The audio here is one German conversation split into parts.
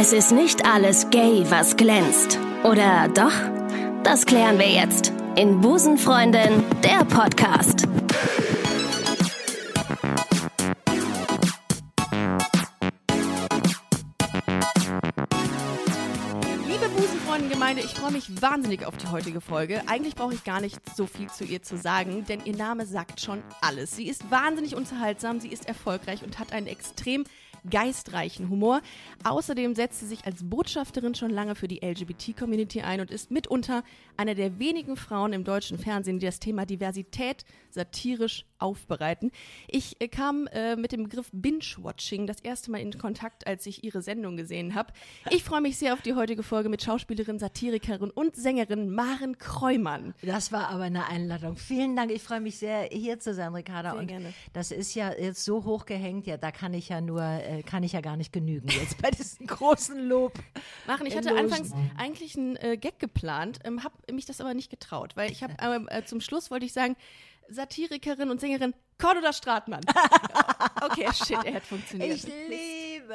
Es ist nicht alles gay, was glänzt. Oder doch? Das klären wir jetzt in Busenfreundin, der Podcast. Liebe Busenfreundengemeinde, ich freue mich wahnsinnig auf die heutige Folge. Eigentlich brauche ich gar nicht so viel zu ihr zu sagen, denn ihr Name sagt schon alles. Sie ist wahnsinnig unterhaltsam, sie ist erfolgreich und hat einen extrem geistreichen Humor. Außerdem setzt sie sich als Botschafterin schon lange für die LGBT-Community ein und ist mitunter eine der wenigen Frauen im deutschen Fernsehen, die das Thema Diversität satirisch aufbereiten. Ich äh, kam äh, mit dem Begriff Binge-Watching das erste Mal in Kontakt, als ich ihre Sendung gesehen habe. Ich freue mich sehr auf die heutige Folge mit Schauspielerin, Satirikerin und Sängerin Maren Kreumann. Das war aber eine Einladung. Vielen Dank. Ich freue mich sehr, hier zu sein, Ricarda. Sehr und gerne. das ist ja jetzt so hoch gehängt, ja, da kann ich ja nur, äh, kann ich ja gar nicht genügen jetzt bei diesem großen Lob. Machen. Ich hatte Logen. anfangs eigentlich einen äh, Gag geplant, ähm, habe mich das aber nicht getraut, weil ich habe äh, zum Schluss wollte ich sagen, Satirikerin und Sängerin Cordula Stratmann. okay, shit, er hat funktioniert. Ich liebe.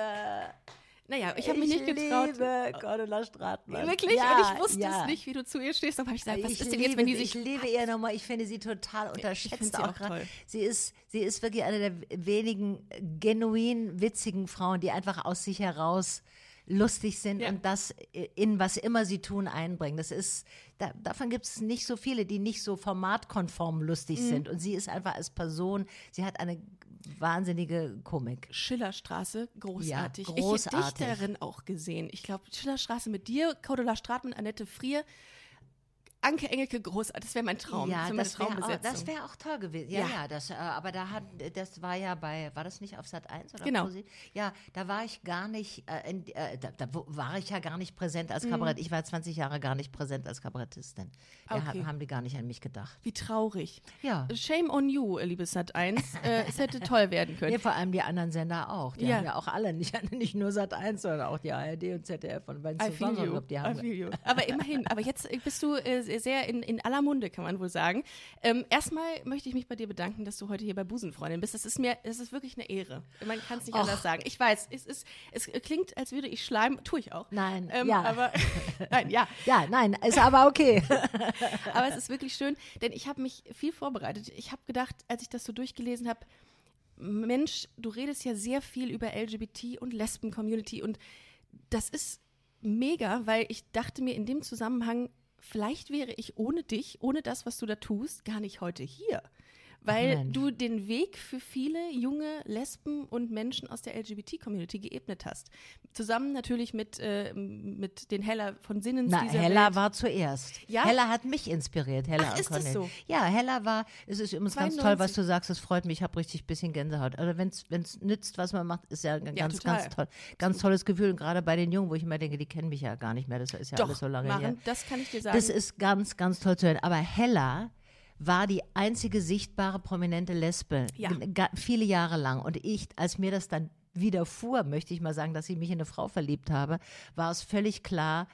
naja, ich habe mich nicht getraut. liebe Cordula Stratmann. Wirklich? Ja, und ich wusste ja. es nicht, wie du zu ihr stehst. Habe ich gesagt, was ich ist denn liebe, jetzt, wenn die sich. ich liebe ihr nochmal. Ich finde sie total unterschätzt auch auch toll. Sie ist, sie ist wirklich eine der wenigen genuin witzigen Frauen, die einfach aus sich heraus lustig sind Ja. und das in was immer sie tun einbringen. Das ist, da, davon gibt es nicht so viele, die nicht so formatkonform lustig Mhm. sind. Und sie ist einfach als Person, sie hat eine wahnsinnige Komik. Schillerstraße, großartig. Ja, Ich großartig. hätte dich darin auch gesehen. Ich glaube, Schillerstraße mit dir, Cordula Stratmann, Annette Frier, Anke Engelke, großartig. Das wäre mein Traum. Ja, das wäre auch, wär auch toll gewesen. Ja, Ja. ja, das, äh, aber da hat, das war ja bei, war das nicht auf Sat 1 oder Genau. ProSieben? Ja, da war ich gar nicht, äh, in, äh, da, da war ich ja gar nicht präsent Mhm. als Kabarett. Ich war 20 Jahre gar nicht präsent als Kabarettistin. Da Okay. ha- haben die gar nicht an mich gedacht. Wie traurig. Ja. Shame on you, liebes Sat 1. äh, es hätte toll werden können. Nee, vor allem die anderen Sender auch. Die Ja. haben ja auch alle, nicht, nicht nur Sat 1, sondern auch die ARD und ZDF und wenn zusammen, glaub, die haben. Aber immerhin, aber jetzt äh, bist du äh, sehr in, in aller Munde, kann man wohl sagen. Ähm, erstmal möchte ich mich bei dir bedanken, dass du heute hier bei Busenfreundin bist. Das ist mir, das ist wirklich eine Ehre. Man kann es nicht anders sagen. Ich weiß, es, ist, es klingt, als würde ich schleimen, tue ich auch. Nein, ähm, ja. Aber, nein, ja. Ja, nein, ist aber okay. Aber es ist wirklich schön, denn ich habe mich viel vorbereitet. Ich habe gedacht, als ich das so durchgelesen habe, Mensch, du redest ja sehr viel über LGBT und Lesben-Community und das ist mega, weil ich dachte mir in dem Zusammenhang, vielleicht wäre ich ohne dich, ohne das, was du da tust, gar nicht heute hier. Weil Mensch. du den Weg für viele junge Lesben und Menschen aus der LGBT-Community geebnet hast. Zusammen natürlich mit, äh, mit den Heller von Sinnens Na, Hella Welt. war zuerst. Ja? Hella hat mich inspiriert. Hella Ach, und ist das Cornel. so? Ja, Hella war, es ist übrigens ganz toll, 92. was du sagst, es freut mich, ich habe richtig ein bisschen Gänsehaut. Also wenn es nützt, was man macht, ist ja ein Ja, ganz, toll. Ganz tolles Gefühl. Und gerade bei den Jungen, wo ich immer denke, die kennen mich ja gar nicht mehr. Das ist ja Doch, alles so lange Maren, her. das kann ich dir sagen. Das ist ganz, ganz toll zu hören. Aber Hella war die einzige sichtbare prominente Lesbe Ja. Viele Jahre lang. Und ich, als mir das dann widerfuhr, möchte ich mal sagen, dass ich mich in eine Frau verliebt habe, war es völlig klar,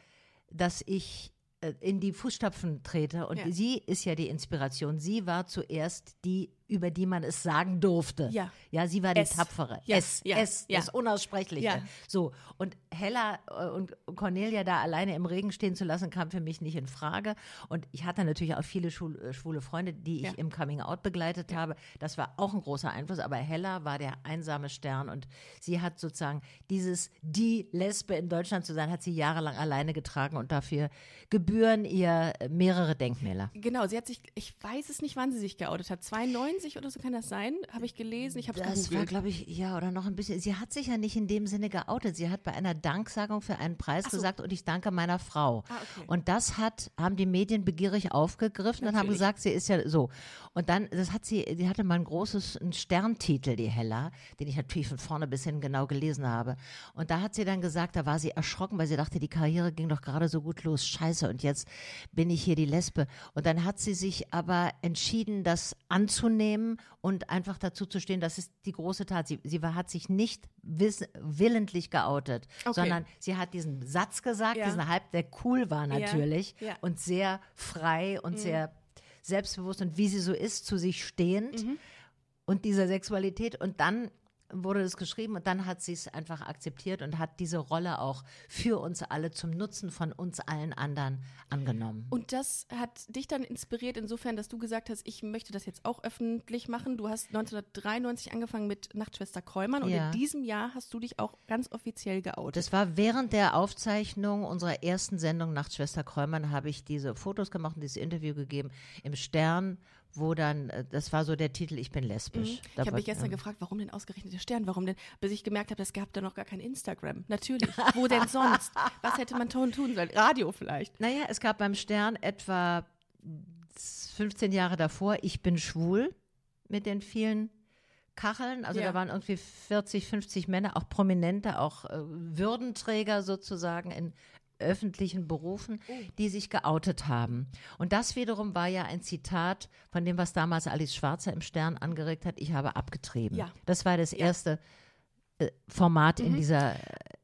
dass ich äh, in die Fußstapfen trete. Und Ja. sie ist ja die Inspiration. Sie war zuerst die, über die man es sagen durfte. Ja. Ja, sie war die Es. Tapfere. Ja, Es, ja, es, ja. das Unaussprechliche. Ja. So, und Hella äh, und Cornelia da alleine im Regen stehen zu lassen, kam für mich nicht in Frage. Und ich hatte natürlich auch viele äh, schwule Freunde, die ich Ja. im Coming Out begleitet habe. Das war auch ein großer Einfluss. Aber Hella war der einsame Stern und sie hat sozusagen dieses, die Lesbe in Deutschland zu sein, hat sie jahrelang alleine getragen und dafür gebühren ihr mehrere Denkmäler. Genau, sie hat sich, ich weiß es nicht, wann sie sich geoutet hat. 92 oder so kann das sein? Habe ich gelesen. Ich habe es Das war, glaube ich, ja, oder noch ein bisschen. Sie hat sich ja nicht in dem Sinne geoutet. Sie hat bei einer Danksagung für einen Preis so. gesagt und ich danke meiner Frau. Ah, okay. Und das hat, haben die Medien begierig aufgegriffen und haben Natürlich. gesagt, sie ist ja so. Und dann, das hat sie, die hatte mal ein großes, einen Sterntitel, die Hella, den ich natürlich von vorne bis hin genau gelesen habe. Und da hat sie dann gesagt, da war sie erschrocken, weil sie dachte, die Karriere ging doch gerade so gut los. Scheiße, und jetzt bin ich hier die Lesbe. Und dann hat sie sich aber entschieden, das anzunehmen und einfach dazu zu stehen, das ist die große Tat. Sie, sie hat sich nicht wiss, willentlich geoutet, Okay. sondern sie hat diesen Satz gesagt, Ja. diesen Halb, der cool war natürlich ja. Mhm. und sehr frei und sehr selbstbewusst und wie sie so ist, zu sich stehend Mhm. und dieser Sexualität. Und dann wurde es geschrieben und dann hat sie es einfach akzeptiert und hat diese Rolle auch für uns alle zum Nutzen von uns allen anderen angenommen. Und das hat dich dann inspiriert insofern, dass du gesagt hast, ich möchte das jetzt auch öffentlich machen. Du hast 1993 angefangen mit Nachtschwester Kräumann und Ja. in diesem Jahr hast du dich auch ganz offiziell geoutet. Das war während der Aufzeichnung unserer ersten Sendung Nachtschwester Kräumann, habe ich diese Fotos gemacht und dieses Interview gegeben im Stern, wo dann, äh, das war so der Titel, ich bin lesbisch. Ich Da habe mich gestern ähm, gefragt, warum denn ausgerechnet der Stern? Warum denn? Bis ich gemerkt habe, es gab da noch gar kein Instagram. Natürlich. Wo denn sonst? Was hätte man tun tun sollen? Radio vielleicht. Naja, es gab beim Stern etwa 15 Jahre davor, ich bin schwul mit den vielen Kacheln. Also Ja. da waren irgendwie 40, 50 Männer, auch Prominente, auch äh, Würdenträger sozusagen in öffentlichen Berufen, Oh. die sich geoutet haben. Und das wiederum war ja ein Zitat von dem, was damals Alice Schwarzer im Stern angeregt hat, ich habe abgetrieben. Ja. Mhm. Das war das erste äh, Format in, dieser,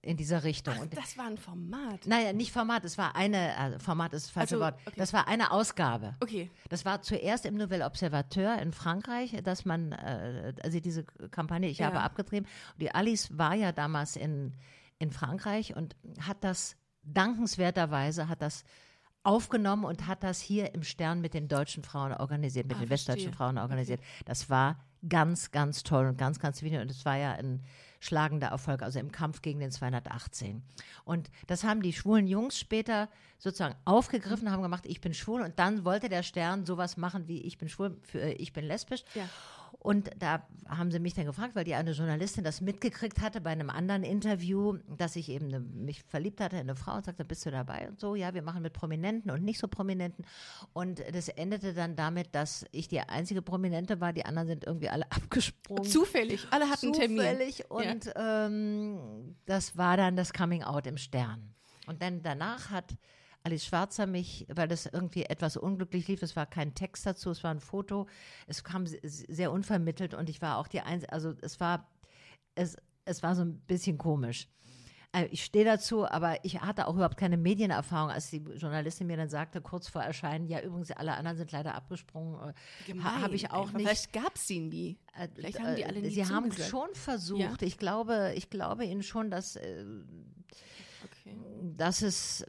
in dieser Richtung. Ach, das war ein Format. Naja, nicht Format, es war eine, also Format ist das falsche Also, Wort, okay. das war eine Ausgabe. Okay. Das war zuerst im Nouvel Observateur in Frankreich, dass man, äh, also diese Kampagne, ich Ja. habe abgetrieben. Und die Alice war ja damals in, in Frankreich und hat das dankenswerterweise, hat das aufgenommen und hat das hier im Stern mit den deutschen Frauen organisiert, mit Ah, den westdeutschen verstehe. Frauen organisiert. Das war ganz, ganz toll und ganz, ganz wichtig. Und es war ja ein schlagender Erfolg, also im Kampf gegen den 218. Und das haben die schwulen Jungs später sozusagen aufgegriffen, haben gemacht, ich bin schwul. Und dann wollte der Stern sowas machen wie ich bin schwul, für, äh, ich bin lesbisch. Ja. Und da haben sie mich dann gefragt, weil die eine Journalistin das mitgekriegt hatte bei einem anderen Interview, dass ich eben eine, mich verliebt hatte in eine Frau und sagte, bist du dabei? Und so, ja, wir machen mit Prominenten und nicht so Prominenten. Und das endete dann damit, dass ich die einzige Prominente war, die anderen sind irgendwie alle abgesprungen. Zufällig. Alle hatten Termin. Zufällig. Und ähm, das war dann das Coming Out im Stern. Und dann danach hat Alice Schwarzer mich, weil das irgendwie etwas unglücklich lief, es war kein Text dazu, es war ein Foto, es kam se- sehr unvermittelt und ich war auch die Einzige, also es war, es, es war so ein bisschen komisch. Äh, Ich stehe dazu, aber ich hatte auch überhaupt keine Medienerfahrung, als die Journalistin mir dann sagte, kurz vor Erscheinen, ja, übrigens, alle anderen sind leider abgesprungen. äh, Ha, Habe ich auch einfach. nicht. Vielleicht gab es sie nie. Äh, Vielleicht haben die alle nie Sie haben schon versucht. Ich glaube, ich glaube Ihnen schon, dass, Okay. dass es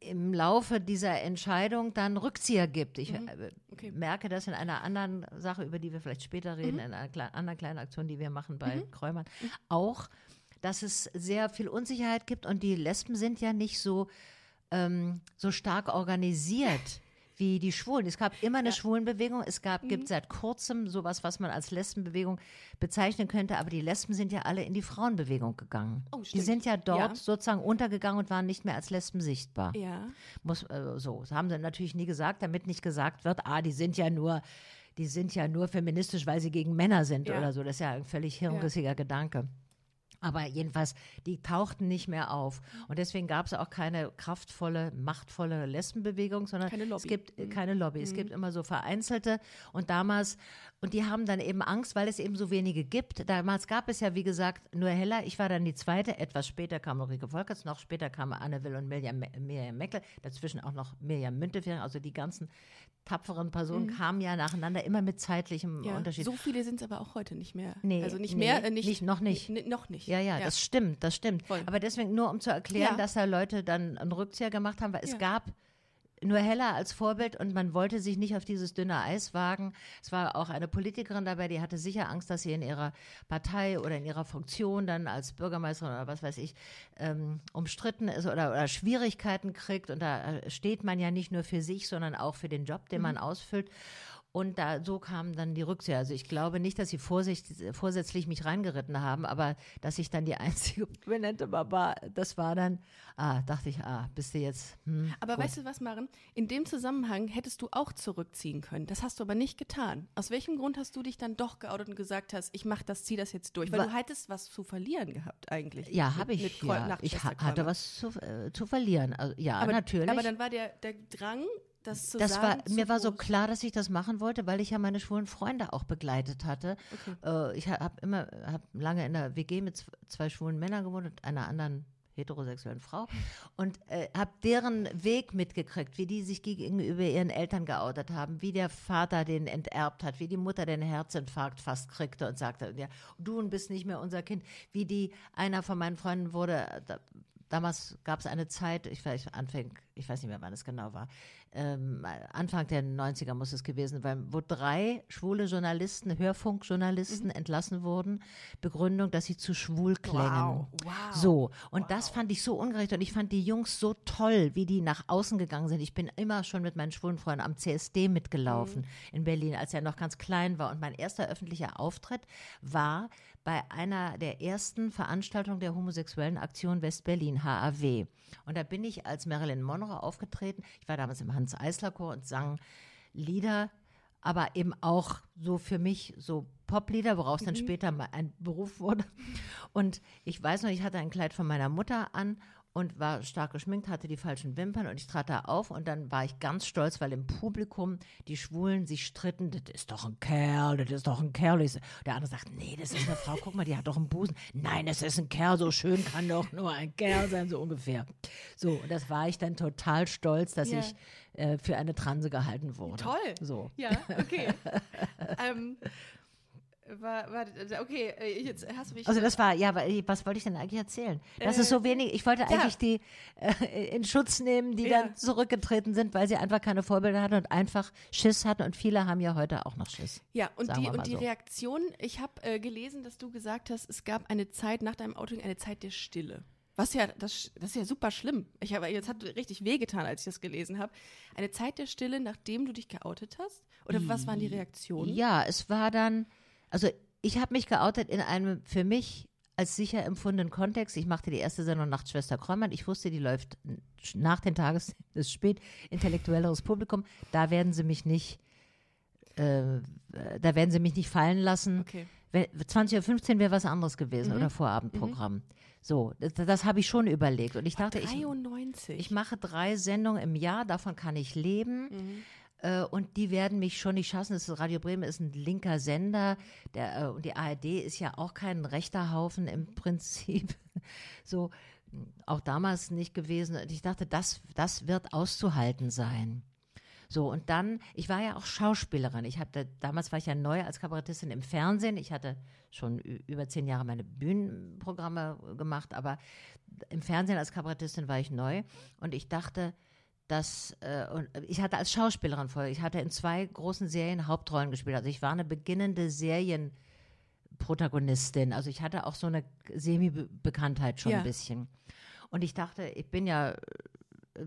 im Laufe dieser Entscheidung dann Rückzieher gibt. Ich äh, Mhm. Okay. Mhm. merke das in einer anderen Sache, über die wir vielleicht später reden, in einer klei- anderen kleinen Aktion, die wir machen bei Kräumern, auch, dass es sehr viel Unsicherheit gibt und die Lesben sind ja nicht so, ähm, so stark organisiert. Wie die Schwulen. Es gab immer eine Schwulenbewegung. Es gab, Mhm. gibt seit kurzem sowas, was man als Lesbenbewegung bezeichnen könnte. Aber die Lesben sind ja alle in die Frauenbewegung gegangen. Oh, die sind ja dort Ja. sozusagen untergegangen und waren nicht mehr als Lesben sichtbar. Ja. Muss, äh, so, das haben sie natürlich nie gesagt, damit nicht gesagt wird, ah, die sind ja nur, die sind ja nur feministisch, weil sie gegen Männer sind Ja. oder so. Das ist ja ein völlig hirnrissiger Gedanke. Aber jedenfalls, die tauchten nicht mehr auf. Und deswegen gab es auch keine kraftvolle, machtvolle Lesbenbewegung, sondern es gibt Mhm. keine Lobby. Es gibt immer so vereinzelte. Und damals, und die haben dann eben Angst, weil es eben so wenige gibt. Damals gab es ja, wie gesagt, nur Hella. Ich war dann die zweite. Etwas später kam Ulrike Volkerts, noch später kamen Anne Will und Mirjam, Me- Mirjam Meckle. Dazwischen auch noch Mirjam Müntefering. Also die ganzen tapferen Personen kamen ja nacheinander, immer mit zeitlichem Mhm. ja. Unterschied. So viele sind es aber auch heute nicht mehr. Nee, also nicht nee, mehr, äh, nicht, nicht- noch nicht. noch nicht. Ja, ja, das stimmt, das stimmt. Voll. Aber deswegen nur, um zu erklären, Ja. dass da Leute dann einen Rückzieher gemacht haben, weil es Ja. gab nur Hella als Vorbild und man wollte sich nicht auf dieses dünne Eis wagen. Es war auch eine Politikerin dabei, die hatte sicher Angst, dass sie in ihrer Partei oder in ihrer Funktion dann als Bürgermeisterin oder was weiß ich ähm, umstritten ist oder, oder Schwierigkeiten kriegt. Und da äh, steht man ja nicht nur für sich, sondern auch für den Job, den Mhm. man ausfüllt. Und da so kamen dann die Rückzieher. Also ich glaube nicht, dass sie vorsicht, vorsätzlich mich reingeritten haben, aber dass ich dann die einzige Prominente war, war, das war dann, ah, dachte ich, ah, bist du jetzt. Hm, Aber gut. weißt du was, Maren? In dem Zusammenhang hättest du auch zurückziehen können. Das hast du aber nicht getan. Aus welchem Grund hast du dich dann doch geoutet und gesagt hast, ich mach das, zieh das jetzt durch? Weil Wa- du hättest was zu verlieren gehabt eigentlich. ja, habe ich. mit Ja, ich hatte was zu, äh, zu verlieren. Also, ja, aber, natürlich. Aber dann war der, der Drang, das zu das war, sagen, zu mir war so klar, dass ich das machen wollte, weil ich ja meine schwulen Freunde auch begleitet hatte. Äh, ich habe immer, habe lange in der WG mit zwei schwulen Männern gewohnt und einer anderen heterosexuellen Frau. Und äh, habe deren Weg mitgekriegt, wie die sich gegenüber ihren Eltern geoutet haben, wie der Vater den enterbt hat, wie die Mutter den Herzinfarkt fast kriegte und sagte, ja, du bist nicht mehr unser Kind, wie die, einer von meinen Freunden wurde, damals gab es eine Zeit, ich weiß, Anfang, ich weiß nicht mehr, wann es genau war, ähm, Anfang der 90er muss es gewesen sein, wo drei schwule Journalisten, Hörfunkjournalisten mhm. entlassen wurden. Begründung, dass sie zu schwul klängen. Wow. wow. So. Und wow. das fand ich so ungerecht. Und ich fand die Jungs so toll, wie die nach außen gegangen sind. Ich bin immer schon mit meinen schwulen Freunden am CSD mitgelaufen mhm. in Berlin, als er noch ganz klein war. Und mein erster öffentlicher Auftritt war bei einer der ersten Veranstaltungen der homosexuellen Aktion West-Berlin, HAW. Und da bin ich als Marilyn Monroe aufgetreten. Ich war damals im Hans-Eisler-Chor und sang Lieder, aber eben auch so für mich so Poplieder, woraus mhm. dann später mal ein Beruf wurde. Und ich weiß noch, ich hatte ein Kleid von meiner Mutter an und war stark geschminkt, hatte die falschen Wimpern und ich trat da auf und dann war ich ganz stolz, weil im Publikum die Schwulen sich stritten, das ist doch ein Kerl, das ist doch ein Kerl. Der andere sagt, nee, das ist eine Frau, guck mal, die hat doch einen Busen. Nein, das ist ein Kerl, so schön kann doch nur ein Kerl sein, so ungefähr. So, und das war ich dann total stolz, dass yeah. ich äh, für eine Transe gehalten wurde. Toll. So. Ja, okay. ähm, war, war, okay, äh, jetzt hast du mich. Also das war, ja, was wollte ich denn eigentlich erzählen? Das äh, ist so wenig, ich wollte eigentlich ja. die äh, in Schutz nehmen, die ja. dann zurückgetreten sind, weil sie einfach keine Vorbilder hatten und einfach Schiss hatten und viele haben ja heute auch noch Schiss. Ja, und die, und die so. Reaktion, ich habe äh, gelesen, dass du gesagt hast, es gab eine Zeit nach deinem Outing, eine Zeit der Stille. Was ja, das, das ist ja super schlimm. Ich habe, jetzt hat richtig wehgetan, als ich das gelesen habe. Eine Zeit der Stille, nachdem du dich geoutet hast? Oder was waren die Reaktionen? Ja, es war dann, also ich habe mich geoutet in einem für mich als sicher empfundenen Kontext. Ich machte die erste Sendung Nachtschwester Kräumann. Ich wusste, die läuft nach den Tages, ist spät, intellektuelleres Publikum. Da werden sie mich nicht, äh, da werden sie mich nicht fallen lassen. Okay. 20.15 Uhr wäre was anderes gewesen mhm. oder Vorabendprogramm. Mhm. So, das, das habe ich schon überlegt. Und ich dachte, 93. ich, ich mache drei Sendungen im Jahr, davon kann ich leben. Mhm. Äh, und die werden mich schon nicht schaffen. Das Radio Bremen ist ein linker Sender der, äh, und die ARD ist ja auch kein rechter Haufen im Prinzip. so, auch damals nicht gewesen. Und ich dachte, das, das wird auszuhalten sein. So, und dann, ich war ja auch Schauspielerin. Ich hatte, damals war ich ja neu als Kabarettistin im Fernsehen. Ich hatte schon über zehn Jahre meine Bühnenprogramme gemacht, aber im Fernsehen als Kabarettistin war ich neu. Und ich dachte, dass äh, und ich hatte als Schauspielerin vorher, ich hatte in zwei großen Serien Hauptrollen gespielt. Also ich war eine beginnende Serienprotagonistin. Also ich hatte auch so eine Semi-Bekanntheit schon ja. ein bisschen. Und ich dachte, ich bin ja äh,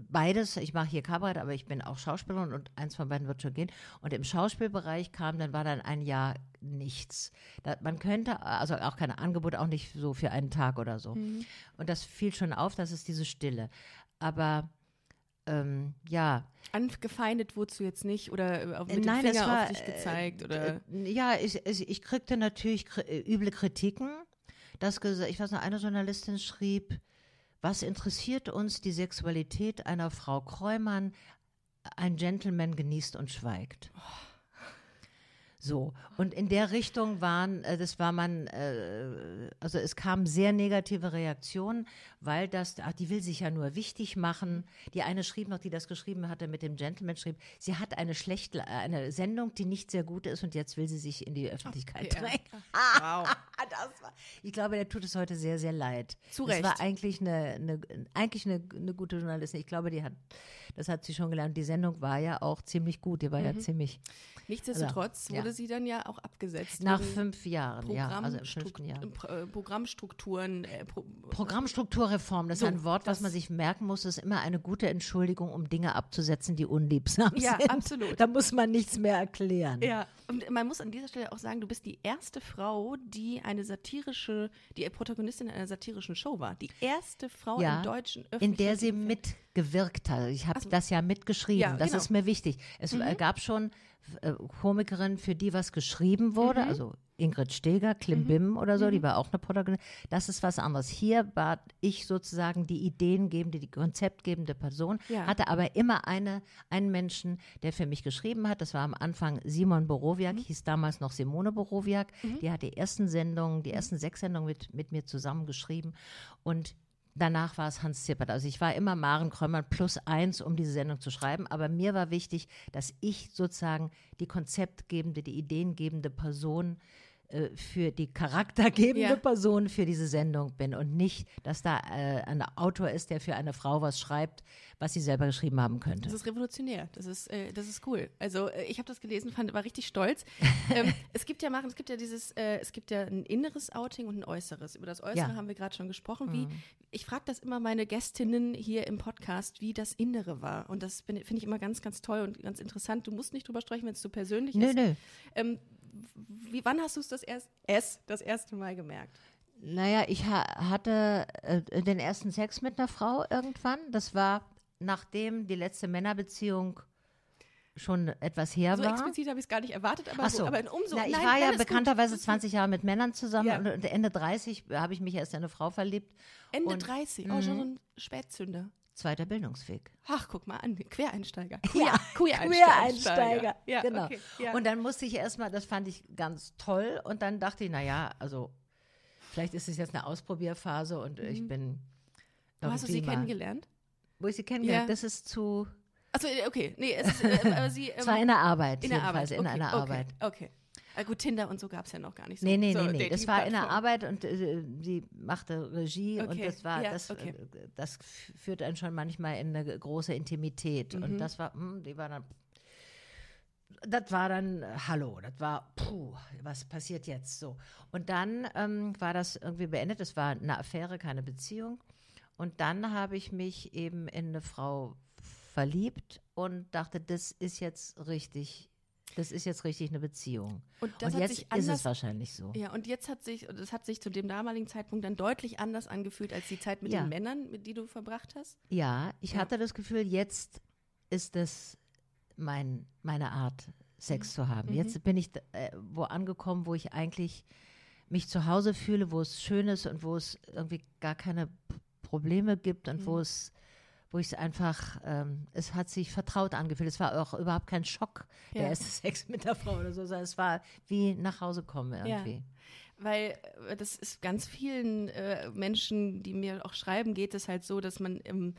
beides, ich mache hier Kabarett, aber ich bin auch Schauspielerin und eins von beiden wird schon gehen. Und im Schauspielbereich kam, dann war dann ein Jahr nichts. Da, man könnte, also auch kein Angebot, auch nicht so für einen Tag oder so. Mhm. Und das fiel schon auf, das ist diese Stille. Aber ähm, ja. Angefeindet wurdest du jetzt nicht oder äh, mit Nein, dem Finger war, auf dich gezeigt? Oder? Äh, ja, ich, ich kriegte natürlich äh, üble Kritiken. Das, ich weiß noch, eine Journalistin schrieb, was interessiert uns die Sexualität einer Frau Kräumann? Ein Gentleman genießt und schweigt. Oh. So. Und in der Richtung waren, äh, das war man, äh, also es kamen sehr negative Reaktionen, weil das, ach, die will sich ja nur wichtig machen. Die eine schrieb noch, die das geschrieben hatte mit dem Gentleman, schrieb, sie hat eine schlechte, äh, eine Sendung, die nicht sehr gut ist und jetzt will sie sich in die Öffentlichkeit okay, drängen. Ja. Wow. war, ich glaube, der tut es heute sehr, sehr leid. Zu Recht. Das war eigentlich eine, eine eigentlich eine, eine gute Journalistin. Ich glaube, die hat, das hat sie schon gelernt. Die Sendung war ja auch ziemlich gut. Die war mhm. ja ziemlich. Nichtsdestotrotz also, wurde sie dann ja auch abgesetzt. Nach fünf Jahren, ja. Also im fünften Jahr. Äh, Programmstrukturen. Äh, Pro Programmstrukturreform, das so, ist ein Wort, was man sich merken muss, ist immer eine gute Entschuldigung, um Dinge abzusetzen, die unliebsam ja, sind. Ja, absolut. Da muss man nichts mehr erklären. Ja, und man muss an dieser Stelle auch sagen, du bist die erste Frau, die eine satirische, die Protagonistin einer satirischen Show war. Die erste Frau ja, im deutschen In der sie mitgewirkt hat. Ich habe so. das ja mitgeschrieben. Ja, das genau. ist mir wichtig. Es mhm. gab schon äh, Komikerin, für die was geschrieben wurde, mhm. also Ingrid Steger, Klimbim mhm. oder so, mhm. die war auch eine Protagonistin. Das ist was anderes. Hier war ich sozusagen die ideengebende, die konzeptgebende Person, ja. hatte aber immer eine, einen Menschen, der für mich geschrieben hat. Das war am Anfang Simon Borowiak, mhm. hieß damals noch Simone Borowiak. Mhm. Die hat die ersten Sendungen, die ersten sechs Sendungen mit, mit mir zusammen geschrieben. Und danach war es Hans Zippert. Also ich war immer Maren Krömmern plus eins, um diese Sendung zu schreiben. Aber mir war wichtig, dass ich sozusagen die konzeptgebende, die ideengebende Person äh, für die charaktergebende Ja. Person für diese Sendung bin und nicht, dass da äh, ein Autor ist, der für eine Frau was schreibt, was sie selber geschrieben haben könnte. Das ist revolutionär. Das ist, äh, das ist cool. Also äh, ich habe das gelesen, fand, war richtig stolz. ähm, es gibt ja machen, es gibt ja dieses, äh, es gibt ja ein inneres Outing und ein äußeres. Über das Äußere Ja. Mhm. haben wir gerade schon gesprochen. Wie, ich frage das immer meine Gästinnen hier im Podcast, wie das Innere war. Und das finde ich immer ganz, ganz toll und ganz interessant. Du musst nicht drüber sprechen, wenn es zu persönlich Nö, ist. nö. Ähm, wie, wann hast du es das, erst, es das erste Mal gemerkt? Naja, ich ha hatte äh, den ersten Sex mit einer Frau irgendwann. Das war, nachdem die letzte Männerbeziehung schon etwas her So war. explizit habe ich es gar nicht erwartet, aber, so, so. aber umso. Na, ich nein, war ja bekannterweise gut. 20 Jahre mit Männern zusammen Ja. und Ende 30 habe ich mich erst in eine Frau verliebt. Ende und- 30, oh, schon so ein Spätzünder. Zweiter Bildungsweg. Ach, guck mal an, Quereinsteiger. Ja, Quereinsteiger. Ja, genau. okay, ja. Und dann musste ich erstmal, das fand ich ganz toll. Und dann dachte ich, naja, also vielleicht ist es jetzt eine Ausprobierphase und ich bin. Mhm. Wo hast du sie mal- kennengelernt? Wo ich sie kennengelernt Ja. Das ist zu. Achso, okay. Nee, es ist, äh, sie. Ähm, Es war in der Arbeit, in der Arbeit. in okay, einer okay, Arbeit. Okay. Ah, gut, Tinder und so gab es ja noch gar nicht so. Nee, nee, so nee, nee. Das war in der. Arbeit und äh, sie machte Regie und Okay, das war, ja, das, okay. äh, das führt einen schon manchmal in eine große Intimität. Mhm. Und das war, hm, die war dann, das war dann, äh, hallo, das war, puh, was passiert jetzt so? Und dann ähm, war das irgendwie beendet. Es war eine Affäre, keine Beziehung. Und dann habe ich mich eben in eine Frau verliebt und dachte, das ist jetzt richtig, das ist jetzt richtig eine Beziehung. Und das und hat jetzt sich ist anders. es wahrscheinlich so. Ja, und jetzt hat sich, das hat sich zu dem damaligen Zeitpunkt dann deutlich anders angefühlt als die Zeit mit Ja. den Männern, mit die du verbracht hast. Ja, ich Ja. hatte das Gefühl, jetzt ist es mein, meine Art, Sex zu haben. Mhm. Jetzt bin ich äh, wo angekommen, wo ich eigentlich mich zu Hause fühle, wo es schön ist und wo es irgendwie gar keine Probleme gibt und Mhm. wo es wo ich es einfach, ähm, es hat sich vertraut angefühlt. Es war auch überhaupt kein Schock, der Ja. erste Sex mit der Frau oder so, sondern es war wie nach Hause kommen Ja. irgendwie. Weil äh, das ist ganz vielen äh, Menschen, die mir auch schreiben, geht es halt so, dass man ähm,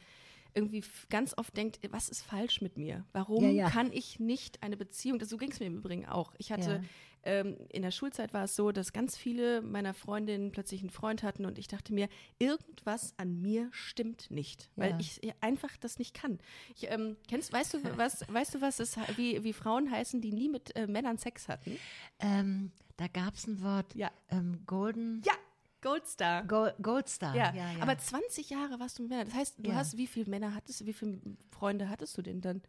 irgendwie ganz oft denkt, äh, was ist falsch mit mir? Warum Ja, ja. kann ich nicht eine Beziehung? Das, so ging es mir im Übrigen auch. Ich hatte Ja. ähm, in der Schulzeit war es so, dass ganz viele meiner Freundinnen plötzlich einen Freund hatten und ich dachte mir, irgendwas an mir stimmt nicht, weil ich einfach das nicht kann. Ich, ähm, kennst, weißt du, was, weißt du, was es, wie, wie Frauen heißen, die nie mit äh, Männern Sex hatten? Ähm, da gab es ein Wort, Ja. ähm, Golden, Ja, Goldstar. Gold, Goldstar. Ja, ja, ja. aber 20 Jahre warst du mit Männern. Das heißt, du Ja. hast, wie viele Männer hattest du, wie viele Freunde hattest du denn dann?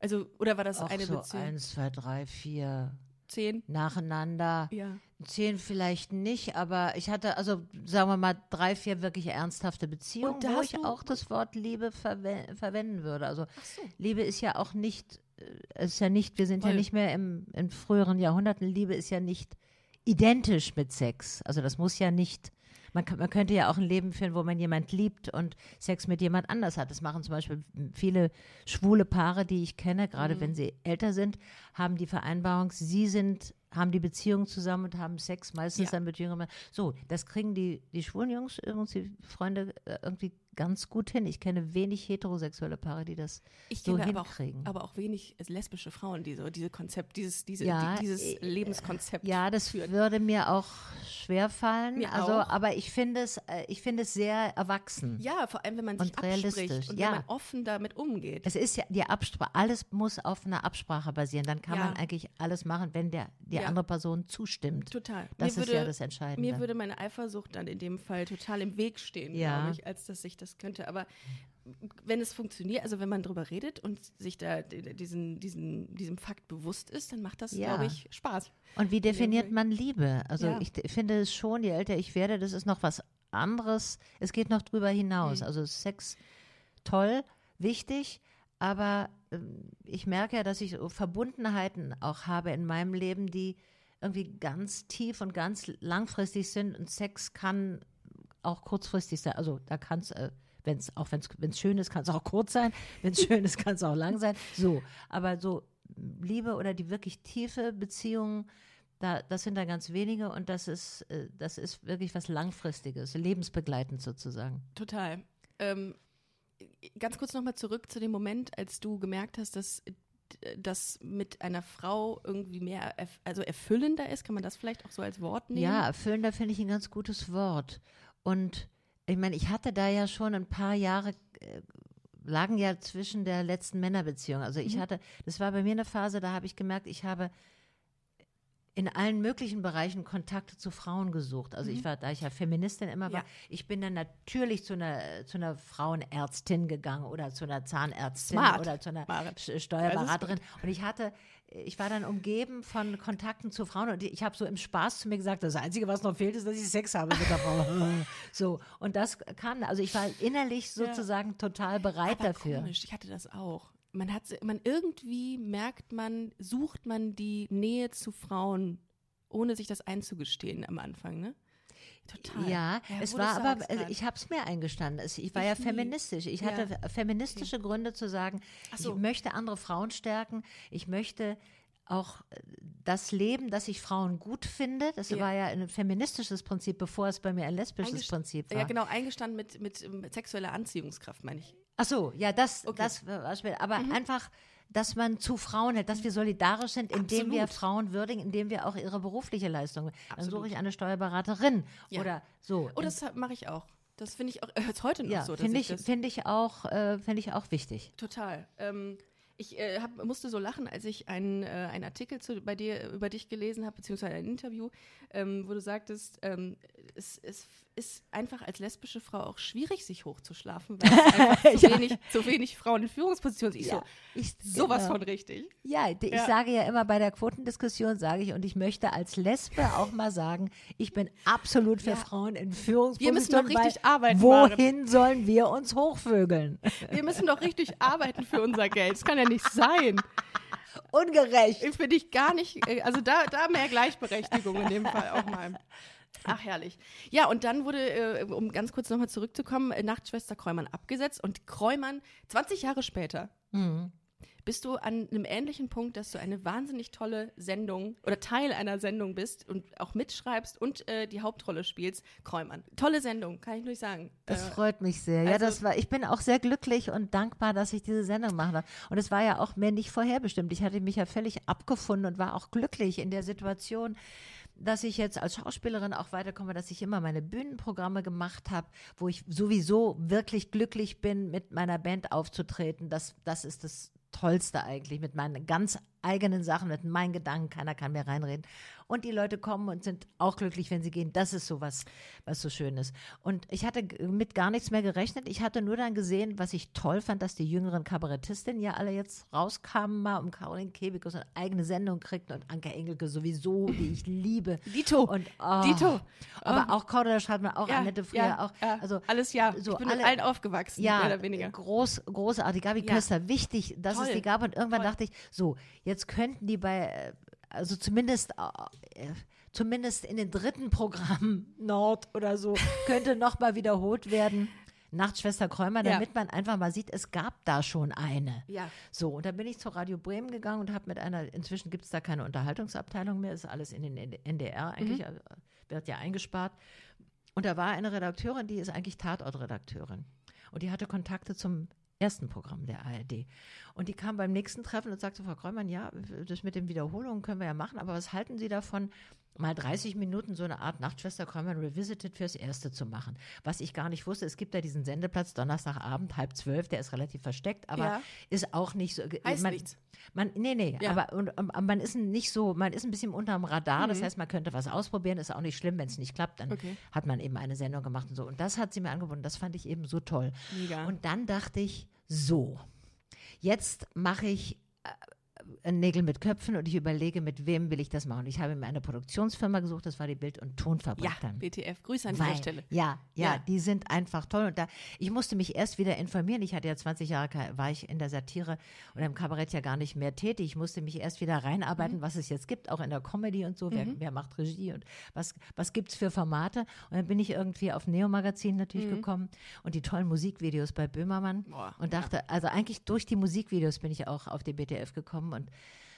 Also, oder war das Auch eine so Beziehung? eins, zwei, drei, vier Zehn? nacheinander. Ja. Zehn vielleicht nicht, aber ich hatte, also sagen wir mal, drei, vier wirklich ernsthafte Beziehungen, wo ich auch das Wort Liebe verwe verwenden würde. Also Ach so. Liebe ist ja auch nicht, äh, ist ja nicht, wir sind ja Voll. nicht mehr im, in früheren Jahrhunderten, Liebe ist ja nicht identisch mit Sex. Also das muss ja nicht, man, man könnte ja auch ein Leben führen, wo man jemand liebt und Sex mit jemand anders hat. Das machen zum Beispiel viele schwule Paare, die ich kenne, gerade Mhm. wenn sie älter sind, haben die Vereinbarung, sie sind, haben die Beziehung zusammen und haben Sex, meistens Ja. dann mit jüngeren Männern. So, das kriegen die, die schwulen Jungs, irgendwie Freunde, äh, irgendwie ganz gut hin. Ich kenne wenig heterosexuelle Paare, die das Ich so kenne aber auch, hinkriegen. aber auch wenig lesbische Frauen, die so diese Konzept, dieses, diese, Ja, die, dieses äh, Lebenskonzept. Ja, das führen. würde mir auch schwer fallen. Mir also, auch. aber ich finde es, äh, ich finde es sehr erwachsen. Ja, vor allem, wenn man sich Und realistisch, abspricht und ja. wenn man offen damit umgeht. Es ist ja die Absprache, alles muss auf einer Absprache basieren. Dann kann Ja. man eigentlich alles machen, wenn der, die andere Person zustimmt. Total. Das Mir ist würde, ja das Entscheidende. Mir würde meine Eifersucht dann in dem Fall total im Weg stehen, glaube ich, als dass ich das könnte. Aber wenn es funktioniert, also wenn man drüber redet und sich da diesen, diesen, diesem Fakt bewusst ist, dann macht das, Ja. glaube ich, Spaß. Und wie definiert man Liebe? Also Ja. ich finde es schon, je älter ich werde, das ist noch was anderes. Es geht noch drüber hinaus. Mhm. Also Sex toll, wichtig, aber ähm, ich merke ja, dass ich so Verbundenheiten auch habe in meinem Leben, die irgendwie ganz tief und ganz langfristig sind und Sex kann auch kurzfristig sein. Also da kann es, äh, wenn's, auch wenn es schön ist, kann es auch kurz sein. Wenn es schön ist, kann es auch lang sein. So, aber so Liebe oder die wirklich tiefe Beziehung, Da, das sind da ganz wenige und das ist, äh, das ist wirklich was Langfristiges, lebensbegleitend sozusagen. Total. Ähm, ganz kurz nochmal zurück zu dem Moment, als du gemerkt hast, dass das mit einer Frau irgendwie mehr, erf also erfüllender ist. Kann man das vielleicht auch so als Wort nehmen? Ja, erfüllender finde ich ein ganz gutes Wort. Und ich meine, ich hatte da ja schon ein paar Jahre, äh, lagen ja zwischen der letzten Männerbeziehung. Also ich mhm. hatte, das war bei mir eine Phase, da habe ich gemerkt, ich habe in allen möglichen Bereichen Kontakte zu Frauen gesucht. Also mhm. ich war, da ich ja Feministin immer war, ja. ich bin dann natürlich zu einer, zu einer Frauenärztin gegangen oder zu einer Zahnärztin Smart. oder zu einer Steuerberaterin. Und ich hatte, ich war dann umgeben von Kontakten zu Frauen und ich habe so im Spaß zu mir gesagt, das Einzige, was noch fehlt, ist, dass ich Sex habe mit der Frau. so, und das kam, also ich war innerlich sozusagen ja. total bereit Aber dafür. Komisch, ich hatte das auch man hat, man irgendwie merkt man, sucht man die Nähe zu Frauen, ohne sich das einzugestehen am Anfang, ne? Total. Ja, ja es war aber, also ich habe es mir eingestanden. Ich war ich ja feministisch. Ich ja. hatte feministische okay. Gründe zu sagen, so. ich möchte andere Frauen stärken. Ich möchte auch äh, das Leben, das ich Frauen gut finde, das ja. war ja ein feministisches Prinzip, bevor es bei mir ein lesbisches Eingest Prinzip war. Ja, genau, eingestanden mit, mit, mit sexueller Anziehungskraft, meine ich. Ach so, ja, das, okay. das war später. Aber mhm. einfach, dass man zu Frauen hält, dass wir solidarisch sind, indem Absolut. wir Frauen würdigen, indem wir auch ihre berufliche Leistung. Absolut. Dann suche ich eine Steuerberaterin ja. oder so. Oh, das mache ich auch. Das finde ich auch äh, heute noch ja, so. Finde ich, ich finde ich auch, äh, finde ich auch wichtig. Total. Ähm, ich äh, hab, musste so lachen, als ich einen, äh, einen Artikel zu, bei dir über dich gelesen habe, beziehungsweise ein Interview, ähm, wo du sagtest, ähm, es, es, ist einfach als lesbische Frau auch schwierig, sich hochzuschlafen, weil es einfach zu, ja. wenig, zu wenig Frauen in Führungspositionen sind. Ich ja, so, ich, sowas genau. von richtig. Ja, ich ja. sage ja immer bei der Quotendiskussion, sage ich, und ich möchte als Lesbe auch mal sagen, ich bin absolut für Frauen in Führungspositionen. Wir müssen doch richtig arbeiten. Wohin Maren. sollen wir uns hochvögeln? Wir müssen doch richtig arbeiten für unser Geld. Das kann ja nicht sein. Ungerecht. Finde ich gar nicht, äh, also da, da mehr Gleichberechtigung in dem Fall auch mal. Ach, herrlich. Ja, und dann wurde, äh, um ganz kurz nochmal zurückzukommen, äh, Nachtschwester Kräumann abgesetzt und Kräumann 20 Jahre später mhm. bist du an einem ähnlichen Punkt, dass du eine wahnsinnig tolle Sendung oder Teil einer Sendung bist und auch mitschreibst und äh, die Hauptrolle spielst. Kräumann. Tolle Sendung, kann ich nur sagen. Das äh, freut mich sehr. Also, ja, das war, ich bin auch sehr glücklich und dankbar, dass ich diese Sendung machen darf. Und es war ja auch mir nicht vorherbestimmt. Ich hatte mich ja völlig abgefunden und war auch glücklich in der Situation dass ich jetzt als Schauspielerin auch weiterkomme, dass ich immer meine Bühnenprogramme gemacht habe, wo ich sowieso wirklich glücklich bin, mit meiner Band aufzutreten. Das, das ist das Tollste eigentlich, mit meinen ganz eigenen Sachen, mit meinen Gedanken, keiner kann mir reinreden. Und die Leute kommen und sind auch glücklich, wenn sie gehen. Das ist so was, was so schön ist. Und ich hatte mit gar nichts mehr gerechnet. Ich hatte nur dann gesehen, was ich toll fand, dass die jüngeren Kabarettistinnen ja alle jetzt rauskamen mal um Caroline Kebekus eine eigene Sendung kriegten und Anke Engelke sowieso, die ich liebe. Dito. Und, oh, Dito. Aber oh. auch Cordula Schreibmann, auch ja, Annette früher ja, auch. Ja. Also, alles ja. So ich bin alle, allen aufgewachsen, ja, mehr oder weniger. Groß, großartig. Gabi ja. Köster, wichtig, dass Toll. es die gab. Und irgendwann Toll. dachte ich, so, jetzt könnten die bei, also zumindest äh, zumindest in den dritten Programmen Nord oder so, könnte nochmal wiederholt werden. Nachtschwester Kräumer, damit ja. man einfach mal sieht, es gab da schon eine. Ja. So, und dann bin ich zu Radio Bremen gegangen und habe mit einer, inzwischen gibt es da keine Unterhaltungsabteilung mehr, ist alles in den NDR eigentlich, mhm. Wird ja eingespart. Und da war eine Redakteurin, die ist eigentlich Tatortredakteurin. Und die hatte Kontakte zum ersten Programm der ARD. Und die kam beim nächsten Treffen und sagte, Frau Kräumann, ja, das mit den Wiederholungen können wir ja machen, aber was halten Sie davon, mal 30 Minuten so eine Art Nachtschwester Kräumann Revisited fürs Erste zu machen? Was ich gar nicht wusste, es gibt da diesen Sendeplatz Donnerstagabend, halb zwölf, der ist relativ versteckt, aber ja. ist auch nicht so. Heißt man, nichts. Man, nee, nee, ja. aber und, und, man ist nicht so, man ist ein bisschen unterm Radar, mhm. das heißt, man könnte was ausprobieren, ist auch nicht schlimm, wenn es nicht klappt, dann okay. hat man eben eine Sendung gemacht und so. Und das hat sie mir angeboten, das fand ich eben so toll. Mega. Und dann dachte ich, so, jetzt mache ich Nägel mit Köpfen und ich überlege, mit wem will ich das machen. Ich habe mir eine Produktionsfirma gesucht, das war die Bild- und Tonfabrik ja, dann. BTF, Grüße an Weil, dieser Stelle. Ja, ja, ja, die sind einfach toll. Und da, ich musste mich erst wieder informieren. Ich hatte ja 20 Jahre, war ich in der Satire und im Kabarett ja gar nicht mehr tätig. Ich musste mich erst wieder reinarbeiten, mhm. was es jetzt gibt, auch in der Comedy und so. Wer, mhm. wer macht Regie und was, was gibt es für Formate? Und dann bin ich irgendwie auf Neo-Magazin natürlich mhm. gekommen und die tollen Musikvideos bei Böhmermann Boah, und dachte, ja. also eigentlich durch die Musikvideos bin ich auch auf die BTF gekommen und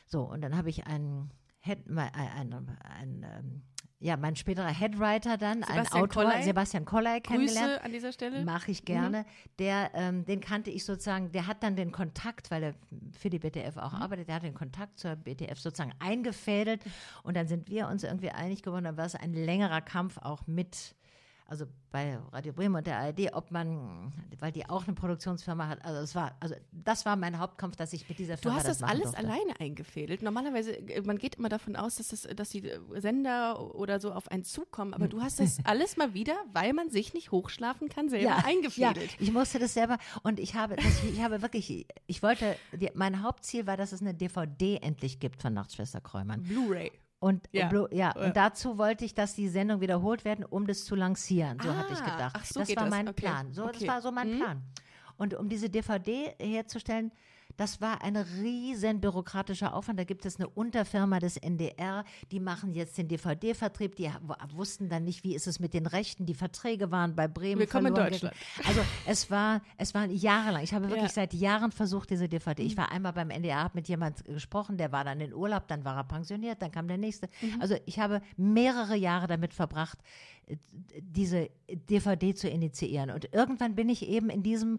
so, und dann habe ich einen Head, mein, ein, ein, ein, ähm, ja, mein späterer Headwriter dann, ein Sebastian Autor, Kollei. Sebastian Kollei kennengelernt. Grüße an dieser Stelle. Mache ich gerne. Der, ähm, den kannte ich sozusagen, der hat dann den Kontakt, weil er für die BTF auch arbeitet, der hat den Kontakt zur BTF sozusagen eingefädelt und dann sind wir uns irgendwie einig geworden, dann war es ein längerer Kampf auch mit, also bei Radio Bremen und der ARD, ob man, weil die auch eine Produktionsfirma hat, also es war, also das war mein Hauptkampf, dass ich mit dieser Du Firma hast das das alles durfte. alleine eingefädelt. Normalerweise, äh, man geht immer davon aus, dass, das, dass die äh, Sender oder so auf einen zukommen, aber du hast das alles mal wieder, weil man sich nicht hochschlafen kann, selber eingefädelt. Ja, ich musste das selber und ich habe, das, ich habe wirklich, ich wollte, die, mein Hauptziel war, dass es eine DVD endlich gibt von Nachtschwester Kräumann. Blu-ray. Und, Ja. Ja, und dazu wollte ich, dass die Sendung wiederholt werden, um das zu lancieren. So hatte ich Ah, gedacht. ach, so das war das. mein Okay. Plan. So, Das Okay. war so mein Mhm. Plan. Und um diese DVD herzustellen, das war ein riesen bürokratischer Aufwand. Da gibt es eine Unterfirma des NDR, die machen jetzt den DVD-Vertrieb. Die wussten dann nicht, wie ist es mit den Rechten. Die Verträge waren bei Bremen Willkommen in Deutschland. gegangen. Also es war, es waren jahrelang. Ich habe wirklich Ja. seit Jahren versucht, diese DVD. Ich war einmal beim NDR, habe mit jemand gesprochen, der war dann in Urlaub, dann war er pensioniert, dann kam der nächste. Also ich habe mehrere Jahre damit verbracht, diese DVD zu initiieren. Und irgendwann bin ich eben in diesem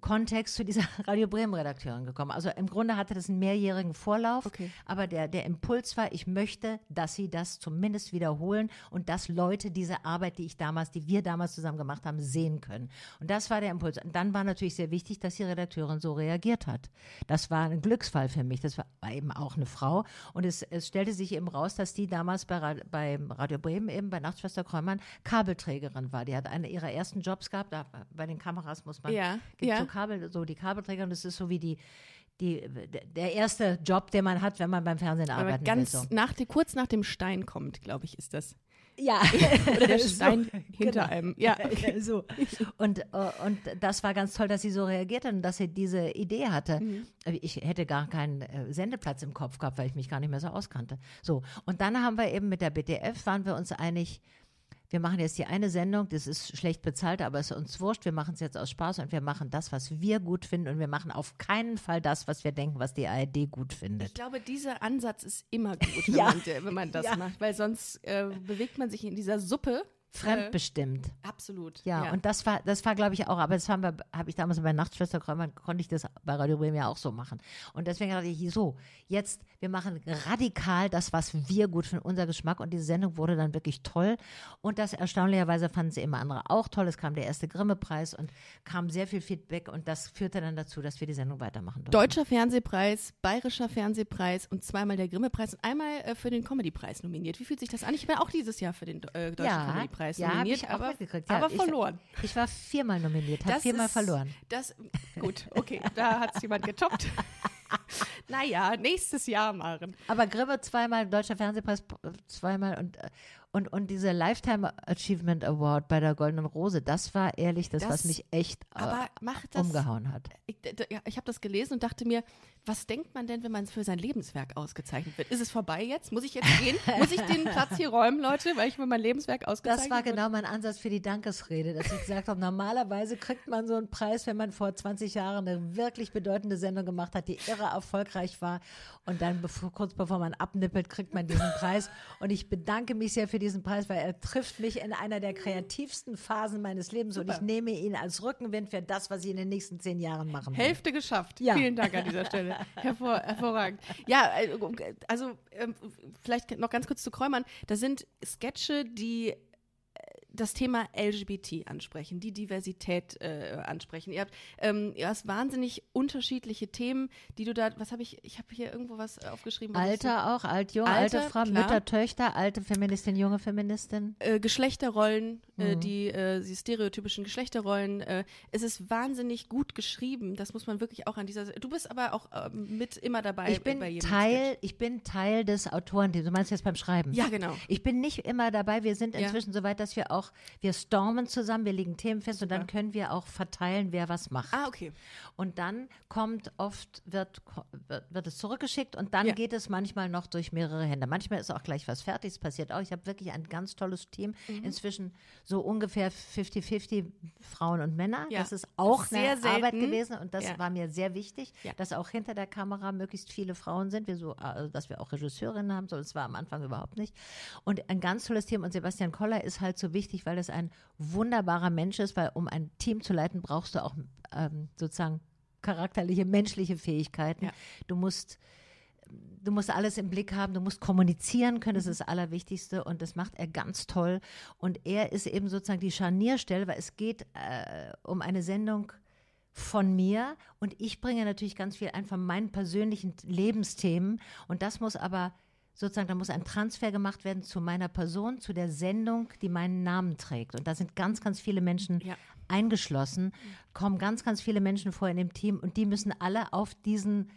Kontext zu dieser Radio Bremen Redakteurin gekommen. Also im Grunde hatte das einen mehrjährigen Vorlauf, Okay. aber der, der Impuls war, ich möchte, dass sie das zumindest wiederholen und dass Leute diese Arbeit, die ich damals, die wir damals zusammen gemacht haben, sehen können. Und das war der Impuls. Und dann war natürlich sehr wichtig, dass die Redakteurin so reagiert hat. Das war ein Glücksfall für mich. Das war eben auch eine Frau. Und es, es stellte sich eben raus, dass die damals bei, bei Radio Bremen eben bei Nachtschwester Kräumann Kabelträgerin war. Die hat einen ihrer ersten Jobs gehabt. Da, bei den Kameras muss man ja. So Kabel, so die Kabelträger und das ist so wie die, die, der erste Job, den man hat, wenn man beim Fernsehen Aber arbeiten ganz will. So. nach, kurz nach dem Stein kommt, glaube ich, ist das. Ja, Oder der So, Stein hinter genau. einem. Ja, okay. So. Und, äh, und das war ganz toll, dass sie so reagiert hat und dass sie diese Idee hatte. Mhm. Ich hätte gar keinen äh, Sendeplatz im Kopf gehabt, weil ich mich gar nicht mehr so auskannte. So. Und dann haben wir eben mit der BTF, waren wir uns einig, wir machen jetzt die eine Sendung, das ist schlecht bezahlt, aber es ist uns wurscht, wir machen es jetzt aus Spaß und wir machen das, was wir gut finden und wir machen auf keinen Fall das, was wir denken, was die ARD gut Ich findet. glaube, dieser Ansatz ist immer gut, wenn, Ja. man, wenn man das Ja. macht, weil sonst äh, bewegt man sich in dieser Suppe. Fremdbestimmt. Absolut. Ja, und das war, das war, glaube ich, auch, aber das haben wir, habe ich damals bei Nachtschwester Kräumann, konnte ich das bei Radio Bremen ja auch so machen. Und deswegen dachte ich, so, jetzt, wir machen radikal das, was wir gut finden, unser Geschmack. Und diese Sendung wurde dann wirklich toll. Und das erstaunlicherweise fanden sie immer andere auch toll. Es kam der erste Grimme-Preis und kam sehr viel Feedback und das führte dann dazu, dass wir die Sendung weitermachen durften. Deutscher Fernsehpreis, Bayerischer Fernsehpreis und zweimal der Grimme-Preis und einmal äh, für den Comedy-Preis nominiert. Wie fühlt sich das an? Ich bin auch dieses Jahr für den äh, Deutschen Ja, Comedy-Preis ja, hab nominiert, ich aber. Ja, aber ich- verloren. Ich war viermal nominiert, habe viermal ist- verloren. Das, gut, okay, da hat es jemand getoppt. naja, nächstes Jahr, Maren. Aber Grimme zweimal, Deutscher Fernsehpreis zweimal und, und, und dieser Lifetime Achievement Award bei der Goldenen Rose, das war ehrlich das, Das- was mich echt äh, das. umgehauen hat. Ich, ja, ich habe das gelesen und dachte mir, was denkt man denn, wenn man für sein Lebenswerk ausgezeichnet wird? Ist es vorbei jetzt? Muss ich jetzt gehen? Muss ich den Platz hier räumen, Leute, weil ich für mein Lebenswerk ausgezeichnet Das war genau mein Ansatz für die Dankesrede, dass ich gesagt habe, normalerweise kriegt man so einen Preis, wenn man vor 20 Jahren eine wirklich bedeutende Sendung gemacht hat, die irre erfolgreich war und dann bevor, kurz bevor man abnippelt, kriegt man diesen Preis und ich bedanke mich sehr für diesen Preis, weil er trifft mich in einer der kreativsten Phasen meines Lebens und ich nehme ihn als Rückenwind für das, was ich in den nächsten zehn Jahren machen will. Hälfte geschafft. Ja. Vielen Dank an dieser Stelle. Hervor, hervorragend. Ja, äh, also ähm, vielleicht noch ganz kurz zu Kräumern. Da sind Sketche, die das Thema LGBT ansprechen, die Diversität äh, ansprechen. Ihr habt, ähm, ihr hast wahnsinnig unterschiedliche Themen, die du da, was habe ich, ich habe hier irgendwo was aufgeschrieben. was Alter auch, alt, jung, Alter, alte Frau, klar. Mütter, Töchter, alte Feministin, junge Feministin. äh, Geschlechterrollen, äh, Mhm. die, äh, die stereotypischen Geschlechterrollen. Äh, es ist wahnsinnig gut geschrieben. Das muss man wirklich auch an dieser. Du bist aber auch ähm, mit immer dabei. Ich bin bei jedem Teil, Sketch. ich bin Teil des Autorenteams. Du meinst jetzt beim Schreiben? Ja, genau. Ich bin nicht immer dabei. Wir sind Ja. inzwischen so weit, dass wir auch auch, wir stormen zusammen, wir legen Themen fest und dann können wir auch verteilen, wer was macht. Ah, okay. Und dann kommt oft, wird, wird, wird es zurückgeschickt und dann Ja. geht es manchmal noch durch mehrere Hände. Manchmal ist auch gleich was fertig, es passiert auch. Ich habe wirklich ein ganz tolles Team. Mhm. Inzwischen so ungefähr 50-50 Frauen und Männer. Ja. Das ist auch Sehr eine Arbeit selten. gewesen und das Ja. war mir sehr wichtig, Ja. dass auch hinter der Kamera möglichst viele Frauen sind, wir so, also, dass wir auch Regisseurinnen haben, so das war am Anfang überhaupt nicht. Und ein ganz tolles Team und Sebastian Koller ist halt so wichtig, weil es ein wunderbarer Mensch ist, weil um ein Team zu leiten, brauchst du auch ähm, sozusagen charakterliche, menschliche Fähigkeiten. Ja. Du musst du musst alles im Blick haben, du musst kommunizieren können, das ist das Allerwichtigste und das macht er ganz toll. Und er ist eben sozusagen die Scharnierstelle, weil es geht äh, um eine Sendung von mir und ich bringe natürlich ganz viel ein von meinen persönlichen Lebensthemen und das muss aber sozusagen, da muss ein Transfer gemacht werden zu meiner Person, zu der Sendung, die meinen Namen trägt. Und da sind ganz, ganz viele Menschen Ja. eingeschlossen, kommen ganz, ganz viele Menschen vor in dem Team und die müssen alle auf diesen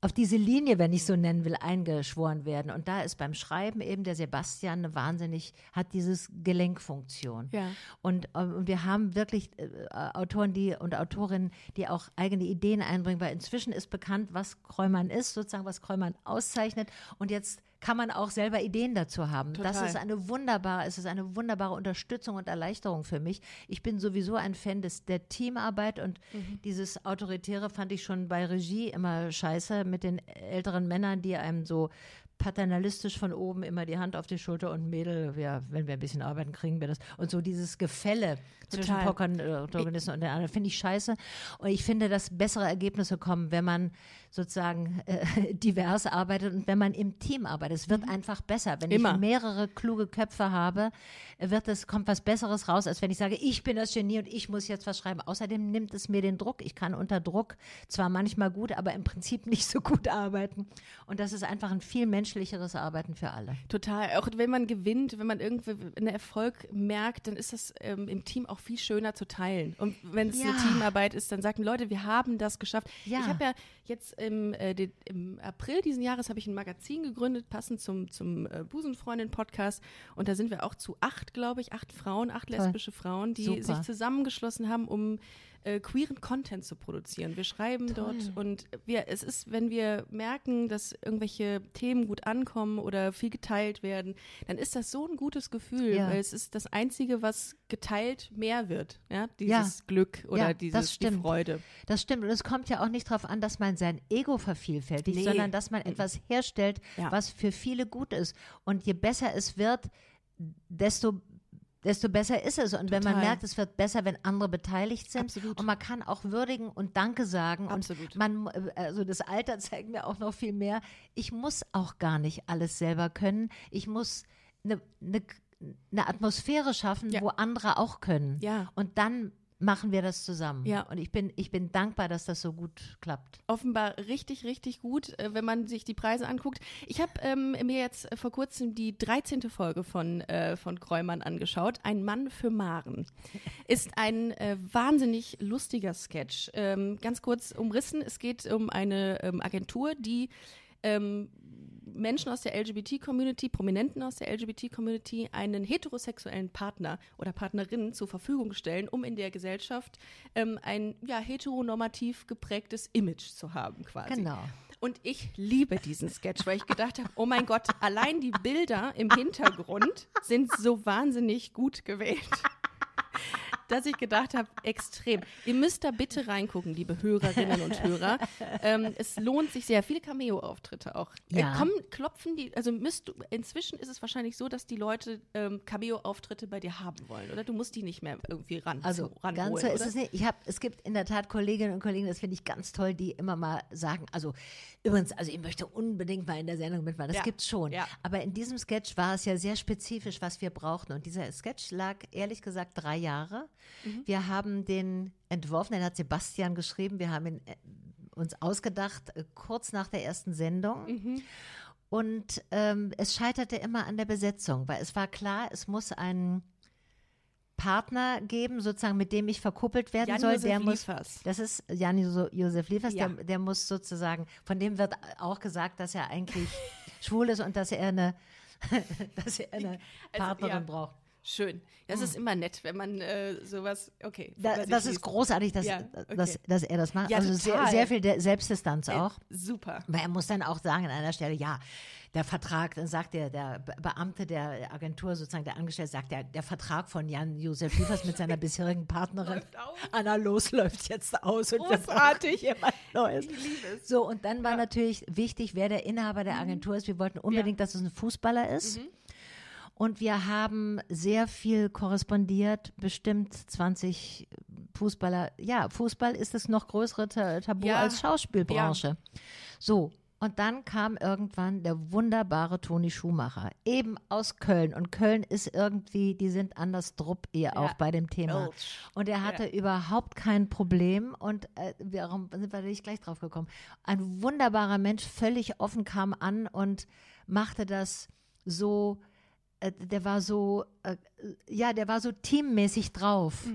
auf diese Linie, wenn ich so nennen will, eingeschworen werden. Und da ist beim Schreiben eben der Sebastian eine wahnsinnig, hat dieses Gelenkfunktion. Ja. Und, ähm, und wir haben wirklich äh, Autoren die, und Autorinnen, die auch eigene Ideen einbringen, weil inzwischen ist bekannt, was Kräumann ist, sozusagen, was Kräumann auszeichnet. Und jetzt kann man auch selber Ideen dazu haben. Das Total. ist eine wunderbare, es ist eine wunderbare Unterstützung und Erleichterung für mich. Ich bin sowieso ein Fan des, der Teamarbeit und dieses Autoritäre fand ich schon bei Regie immer scheiße mit den älteren Männern, die einem so paternalistisch von oben immer die Hand auf die Schulter und Mädel, ja, wenn wir ein bisschen arbeiten, kriegen wir das. Und so dieses Gefälle zwischen Total. Protagonisten und den anderen finde ich scheiße. Und ich finde, dass bessere Ergebnisse kommen, wenn man sozusagen äh, divers arbeitet und wenn man im Team arbeitet. Es wird einfach besser. Wenn Immer. ich mehrere kluge Köpfe habe, wird es, kommt was Besseres raus, als wenn ich sage, ich bin das Genie und ich muss jetzt was schreiben. Außerdem nimmt es mir den Druck. Ich kann unter Druck zwar manchmal gut, aber im Prinzip nicht so gut arbeiten. Und das ist einfach ein viel menschlicheres Arbeiten für alle. Total. Auch wenn man gewinnt, wenn man irgendwie einen Erfolg merkt, dann ist das ähm, im Team auch viel schöner zu teilen. Und wenn es eine Ja. Teamarbeit ist, dann sagen Leute, wir haben das geschafft. Ja. Ich habe ja jetzt im, äh, den, im April diesen Jahres habe ich ein Magazin gegründet, passend zum, zum äh, Busenfreundin-Podcast. Und da sind wir auch zu acht, glaube ich, acht Frauen, acht Toll. lesbische Frauen, die Super. sich zusammengeschlossen haben, um äh, queeren Content zu produzieren. Wir schreiben Toll. dort und wir, es ist, wenn wir merken, dass irgendwelche Themen gut ankommen oder viel geteilt werden, dann ist das so ein gutes Gefühl, Ja. weil es ist das Einzige, was geteilt mehr wird. Ja, dieses Ja. Glück oder Ja, dieses die. Freude. Das stimmt. Und es kommt ja auch nicht darauf an, dass man sein Ego vervielfältigt, Nee. sondern dass man etwas herstellt, was für viele gut ist. Und je besser es wird, desto desto besser ist es. Und wenn man Total. merkt, es wird besser, wenn andere beteiligt sind. Absolut. Und man kann auch würdigen und Danke sagen. Absolut. Und man, äh, also das Alter zeigt mir auch noch viel mehr. Ich muss auch gar nicht alles selber können. Ich muss eine, eine, eine Atmosphäre schaffen, Ja. wo andere auch können. Ja. Und dann machen wir das zusammen. Ja. Und ich bin, ich bin dankbar, dass das so gut klappt. offenbar richtig, richtig gut, äh, wenn man sich die Preise anguckt. Ich habe ähm, mir jetzt äh, vor kurzem die 13. Folge von, äh, von Kräumann angeschaut. Ein Mann für Maren. Ist ein äh, wahnsinnig lustiger Sketch. Ähm, ganz kurz umrissen, es geht um eine ähm, Agentur, die ähm, Menschen aus der LGBT-Community, Prominenten aus der LGBT-Community, einen heterosexuellen Partner oder Partnerin zur Verfügung stellen, um in der Gesellschaft ähm, ein ja, heteronormativ geprägtes Image zu haben, quasi. Genau. Und ich liebe diesen Sketch, weil ich gedacht habe, oh mein Gott, allein die Bilder im Hintergrund sind so wahnsinnig gut gewählt. Dass ich gedacht habe, extrem. Ihr müsst da bitte reingucken, liebe Hörerinnen und Hörer. Ähm, es lohnt sich sehr. Viele Cameo-Auftritte auch. Ja. Äh, kommen, klopfen die, also müsst du, inzwischen ist es wahrscheinlich so, dass die Leute ähm, Cameo-Auftritte bei dir haben wollen, oder? Du musst die nicht mehr irgendwie ran, Also ranholen, ganz so ist es nicht. Ich hab, es gibt in der Tat Kolleginnen und Kollegen, das finde ich ganz toll, die immer mal sagen, also übrigens, also ich möchte unbedingt mal in der Sendung mitmachen. Das Ja. gibt's schon. Ja. Aber in diesem Sketch war es ja sehr spezifisch, was wir brauchten. Und dieser Sketch lag ehrlich gesagt drei Jahre. Mhm. Wir haben den entworfen, den hat Sebastian geschrieben. Wir haben ihn äh, uns ausgedacht, äh, kurz nach der ersten Sendung. Mhm. Und ähm, es scheiterte immer an der Besetzung, weil es war klar, es muss einen Partner geben, sozusagen, mit dem ich verkuppelt werden Jan soll. Josef der muss, Liefers. das ist Jan Jo- Josef Liefers, Ja. der, der muss sozusagen, von dem wird auch gesagt, dass er eigentlich schwul ist und dass er eine, dass er eine Also, Partnerin ja. braucht. Schön. Das ist immer nett, wenn man äh, sowas, okay. Da, das ist großartig, dass, Ja, okay. dass, dass er das macht. Ja, also sehr, sehr viel Selbstdistanz auch. Super. Weil er muss dann auch sagen an einer Stelle, ja, der Vertrag, dann sagt der, der Be- Beamte der Agentur, sozusagen der Angestellte, sagt der, der Vertrag von Jan-Josef Liefers mit seiner bisherigen Partnerin. Anna Los läuft jetzt aus. Und Großartig. jemand Neues. Ich liebe es. So, und dann war natürlich wichtig, wer der Inhaber der Agentur ist. Wir wollten unbedingt, dass es ein Fußballer ist. Und wir haben sehr viel korrespondiert, bestimmt 20 Fußballer. Ja, Fußball ist das noch größere Ta Tabu Ja. als Schauspielbranche. So. Und dann kam irgendwann der wunderbare Toni Schumacher, eben aus Köln. Und Köln ist irgendwie, die sind anders drupp ihr auch bei dem Thema. Und er hatte überhaupt kein Problem und äh, warum sind wir da nicht gleich drauf gekommen? Ein wunderbarer Mensch, völlig offen kam an und machte das so, äh, der war so, äh, ja, der war so teammäßig drauf.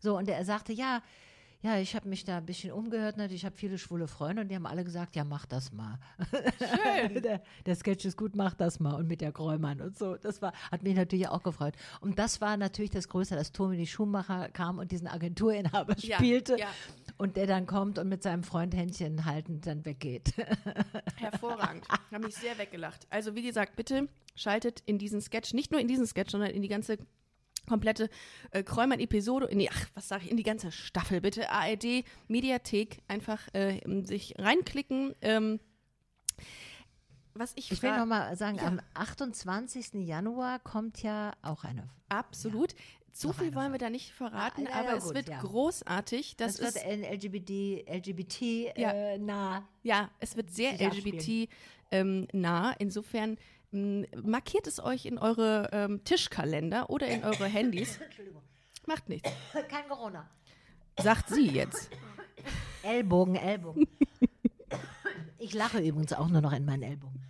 So, und er sagte, ja, ja, ich habe mich da ein bisschen umgehört, ne? ich habe viele schwule Freunde und die haben alle gesagt, ja, mach das mal. Schön. der, der Sketch ist gut, mach das mal. Und mit der Gräumann und so. Das war, hat mich natürlich auch gefreut. Und das war natürlich das Größte, dass Tommy Schumacher kam und diesen Agenturinhaber Ja, spielte. ja. Und der dann kommt und mit seinem Freund Händchen haltend dann weggeht. Hervorragend. Habe mich sehr weggelacht. Also wie gesagt, bitte schaltet in diesen Sketch, nicht nur in diesen Sketch, sondern in die ganze komplette äh, Kräumann-Episode, in die, ach, was sage ich, in die ganze Staffel, bitte. ARD, Mediathek, einfach äh, sich reinklicken. Ähm, was ich, Ich will fra- noch mal sagen, Ja. am 28. Januar kommt ja auch eine. Absolut. Zu Noch viel wollen wir da nicht verraten, Ah, ja, aber ja, es gut, wird ja. großartig. Das, Das, ist, wird LGBT, LGBT Ja. äh, nah. ja, es wird sehr LGBT ähm, nah. Insofern m, markiert es euch in eure ähm, Tischkalender oder in eure Handys. Macht nichts. Kein Corona. Sagt sie jetzt. Ellbogen, Ellbogen. Ich lache übrigens auch nur noch in meinen Ellbogen.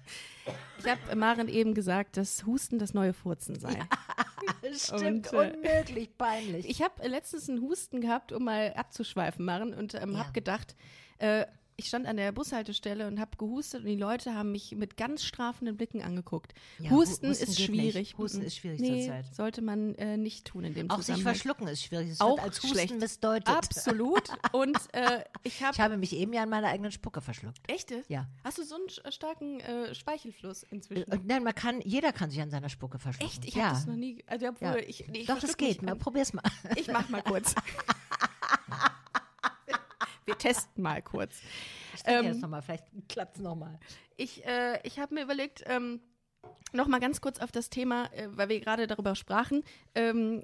Ich habe Maren eben gesagt, dass Husten das neue Furzen sei. Stimmt, Und, äh, unmöglich peinlich. Ich habe letztens einen Husten gehabt, um mal abzuschweifen, Maren, und ähm, Ja. habe gedacht, äh, ich stand an der Bushaltestelle und habe gehustet und die Leute haben mich mit ganz strafenden Blicken angeguckt. Ja, Husten, Hu- Husten ist schwierig. nicht. Husten Mhm. ist schwierig nee, zurzeit. sollte man äh, nicht tun in dem auch sich verschlucken ist schwierig. Es Auch als Husten schlecht. missdeutet. Absolut. Und äh, ich habe Ich habe mich eben ja an meiner eigenen Spucke verschluckt. Echte? Ja. Hast du so einen starken äh, Speichelfluss inzwischen? Und nein, man kann, jeder kann sich an seiner Spucke verschlucken. Echt? Ich ja. habe das noch nie. Also, obwohl Ja. ich, nee, ich Doch, das geht. Mal, probier's mal. Ich mach mal kurz. Wir testen mal kurz. Ich Ähm, jetzt nochmal, vielleicht klappt's nochmal. Ich, äh, ich habe mir überlegt, ähm, noch mal ganz kurz auf das Thema, äh, weil wir gerade darüber sprachen, ähm,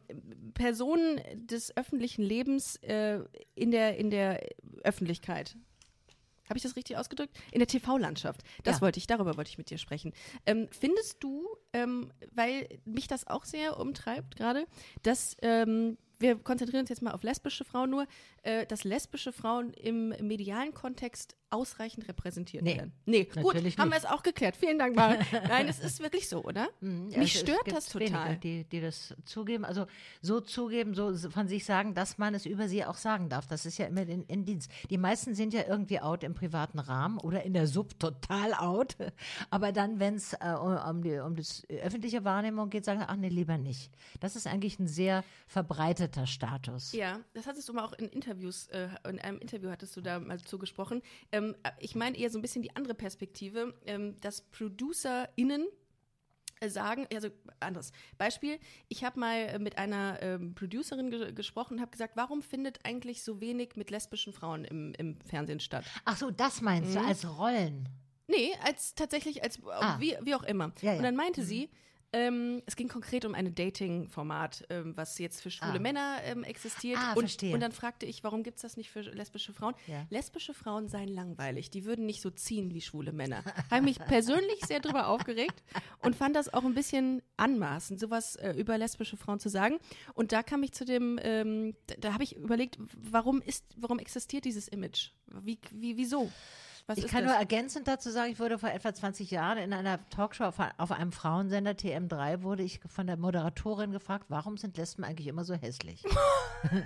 Personen des öffentlichen Lebens äh, in, der, in der Öffentlichkeit. Habe ich das richtig ausgedrückt? In der TV-Landschaft. Das Ja. wollte ich, darüber wollte ich mit dir sprechen. Ähm, findest du, ähm, weil mich das auch sehr umtreibt gerade, dass ähm, wir konzentrieren uns jetzt mal auf lesbische Frauen nur, äh, dass lesbische Frauen im medialen Kontext ausreichend repräsentiert Nee, werden. Nee, gut, haben wir es auch geklärt. Vielen Dank, Maren. Nein, es ist wirklich so, oder? Mhm, Mich es stört das total. Die, die das zugeben, also so zugeben, so von sich sagen, dass man es über sie auch sagen darf. Das ist ja immer in, in Dienst. Die meisten sind ja irgendwie out im privaten Rahmen oder in der Sub total out. Aber dann, wenn es äh, um, um die um das öffentliche Wahrnehmung geht, sagen, ach nee, lieber nicht. Das ist eigentlich ein sehr verbreiteter Status. Ja, das hattest du mal auch in Interviews, äh, in einem Interview hattest du da mal zugesprochen. Ähm, ich meine eher so ein bisschen die andere Perspektive, ähm, dass ProducerInnen äh, sagen, also anderes Beispiel, ich habe mal äh, mit einer ähm, Producerin ge gesprochen und habe gesagt, warum findet eigentlich so wenig mit lesbischen Frauen im, im Fernsehen statt? Ach so, das meinst du, als Rollen. Nee, als tatsächlich, als Ah. wie, wie auch immer. Ja, ja. Und dann meinte sie, ähm, es ging konkret um ein Dating-Format, ähm, was jetzt für schwule Ah. Männer ähm, existiert. Ah, und, verstehe. und dann fragte ich, warum gibt es das nicht für lesbische Frauen? Ja. Lesbische Frauen seien langweilig, die würden nicht so ziehen wie schwule Männer. Habe mich persönlich sehr drüber aufgeregt und fand das auch ein bisschen anmaßend, sowas äh, über lesbische Frauen zu sagen. Und da kam ich zu dem, ähm, da, da habe ich überlegt, warum ist, warum existiert dieses Image? Wie, wie, wieso? Was Ich ist kann das? nur ergänzend dazu sagen, ich wurde vor etwa 20 Jahren in einer Talkshow auf, auf einem Frauensender TM3 wurde ich von der Moderatorin gefragt, warum sind Lesben eigentlich immer so hässlich?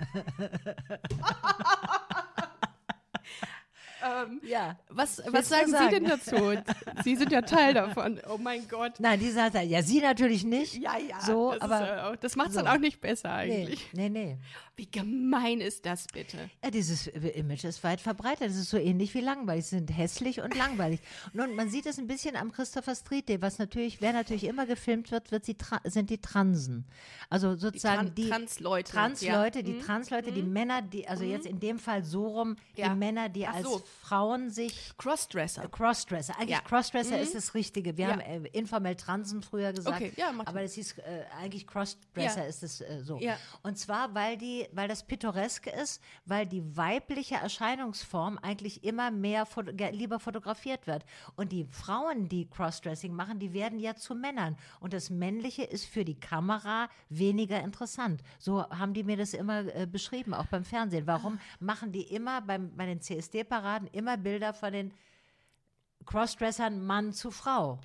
Ähm, Ja. was was du sagen Sie sagen? denn dazu? Sie sind ja Teil davon. Oh mein Gott. Nein, die sagt, ja, sie natürlich nicht. Ja, ja. So, das aber. ist, äh, das macht es so. dann auch nicht besser nee, eigentlich. nee, nee. Wie gemein ist das bitte? Ja, dieses Image ist weit verbreitet. Es ist so ähnlich wie langweilig. Sie sind hässlich und langweilig. Nun, man sieht es ein bisschen am Christopher Street Day, was natürlich, wer natürlich immer gefilmt wird, wird tra sind die Transen. Also sozusagen Tran- die Transleute, Transleute, ja. die Mhm. Transleute, die Männer, die, also jetzt in dem Fall so rum, Ja. die Männer, die Ach als so. Frauen sich Crossdresser. Crossdresser. Eigentlich Ja. Crossdresser ist das Richtige. Wir Ja. haben äh, informell Transen früher gesagt. Okay, ja, aber das hieß äh, eigentlich Crossdresser ist es äh, so. Und zwar, weil die, weil das pittoreske ist, weil die weibliche Erscheinungsform eigentlich immer mehr foto lieber fotografiert wird. Und die Frauen, die Crossdressing machen, die werden ja zu Männern. Und das Männliche ist für die Kamera weniger interessant. So haben die mir das immer äh, beschrieben, auch beim Fernsehen. Warum machen die immer beim, bei den CSD-Paraden immer Bilder von den Crossdressern Mann zu Frau?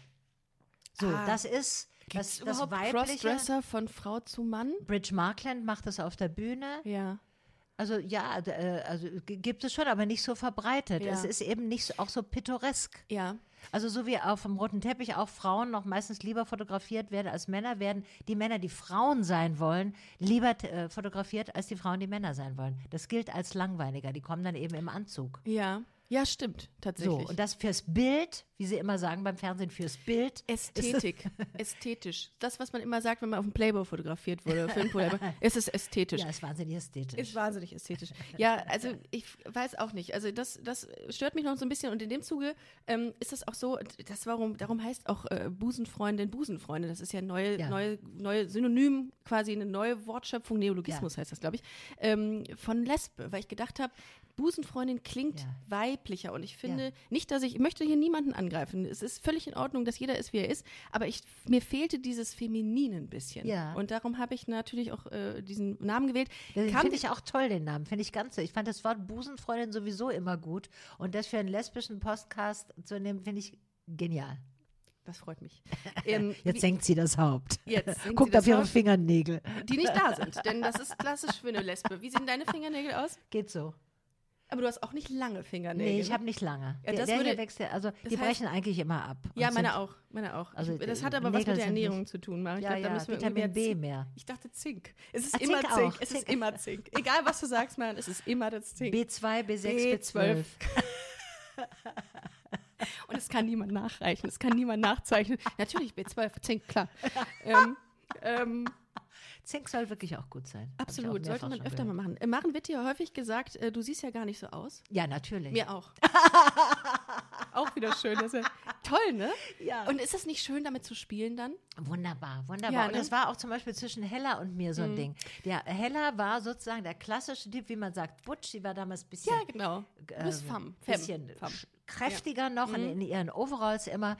So, Ah. das ist das, das überhaupt weibliche. Crossdresser von Frau zu Mann? Bridge Markland macht das auf der Bühne. Ja. Also ja, äh, also gibt es schon, aber nicht so verbreitet. Ja. Es ist eben nicht so, auch so pittoresk. Ja. Also so wie auf dem roten Teppich auch Frauen noch meistens lieber fotografiert werden als Männer, werden die Männer, die Frauen sein wollen, lieber äh, fotografiert als die Frauen, die Männer sein wollen. Das gilt als langweiliger. Die kommen dann eben im Anzug. Ja. Ja, stimmt, So, tatsächlich. und das fürs Bild, wie sie immer sagen beim Fernsehen, fürs Bild. Ästhetik, ästhetisch. Das, was man immer sagt, wenn man auf dem Playboy fotografiert wurde, Film Playboy, es ist ästhetisch. Ja, ist wahnsinnig ästhetisch. Ist wahnsinnig ästhetisch. Ja, also ich weiß auch nicht. Also das, das stört mich noch so ein bisschen. Und in dem Zuge ähm, ist das auch so, das warum, darum heißt auch äh, Busenfreundin Busenfreunde. Das ist ja neue, Ja. neue, neue Synonym, quasi eine neue Wortschöpfung, Neologismus heißt das, glaube ich, ähm, von Lesbe. Weil ich gedacht habe, Busenfreundin klingt Ja. Weiblicher. Und ich finde Ja. nicht, dass ich, ich möchte hier niemanden angreifen. Es ist völlig in Ordnung, dass jeder ist, wie er ist. Aber ich, mir fehlte dieses Feminine ein bisschen. Ja. Und darum habe ich natürlich auch äh, diesen Namen gewählt. Finde ich auch toll, den Namen. Finde ich ganz so. Ich fand das Wort Busenfreundin sowieso immer gut. Und das für einen lesbischen Podcast zu nehmen, finde ich genial. Das freut mich. Ähm, Jetzt senkt sie das Haupt. Jetzt Guckt auf ihre Haupt. Fingernägel. die nicht da sind, denn das ist klassisch für eine Lesbe. Wie sehen deine Fingernägel aus? Geht so. Aber du hast auch nicht lange Fingernägel. Nee, ich ne? habe nicht lange. Ja, das der würde- wächst, also die heißt- brechen eigentlich immer ab. ja, meine sind- auch, meine auch. Also, ich, das hat aber was Nägel mit der sind nicht- Ernährung zu tun, Mara. Ich Ja, glaub, da ja, müssen wir Vitamin B mehr. Ich dachte Zink. Es ist Ah, immer Zink Zink. Es Zink. ist immer Zink. Egal, was du sagst, man, es ist immer das Zink. B2, B6, B12. B12. Und es kann niemand nachreichen, es kann niemand nachzeichnen. Natürlich, B12, Zink, klar. ähm, ähm, Zink soll wirklich auch gut sein. Absolut, sollte man öfter mal gehört. machen. Äh, Maren wird dir häufig gesagt, äh, du siehst ja gar nicht so aus. Ja, natürlich. Mir auch. auch wieder schön. Das ist ja toll, ne? Ja. Und ist es nicht schön, damit zu spielen dann? Wunderbar, wunderbar. Ja, und ne? das war auch zum Beispiel zwischen Hella und mir so ein Ding. Der Hella war sozusagen der klassische Typ, wie man sagt, Butch, die war damals ein bisschen, Ja, genau. Du bist äh, femme. Bisschen Femme. kräftiger noch in, in ihren Overalls immer.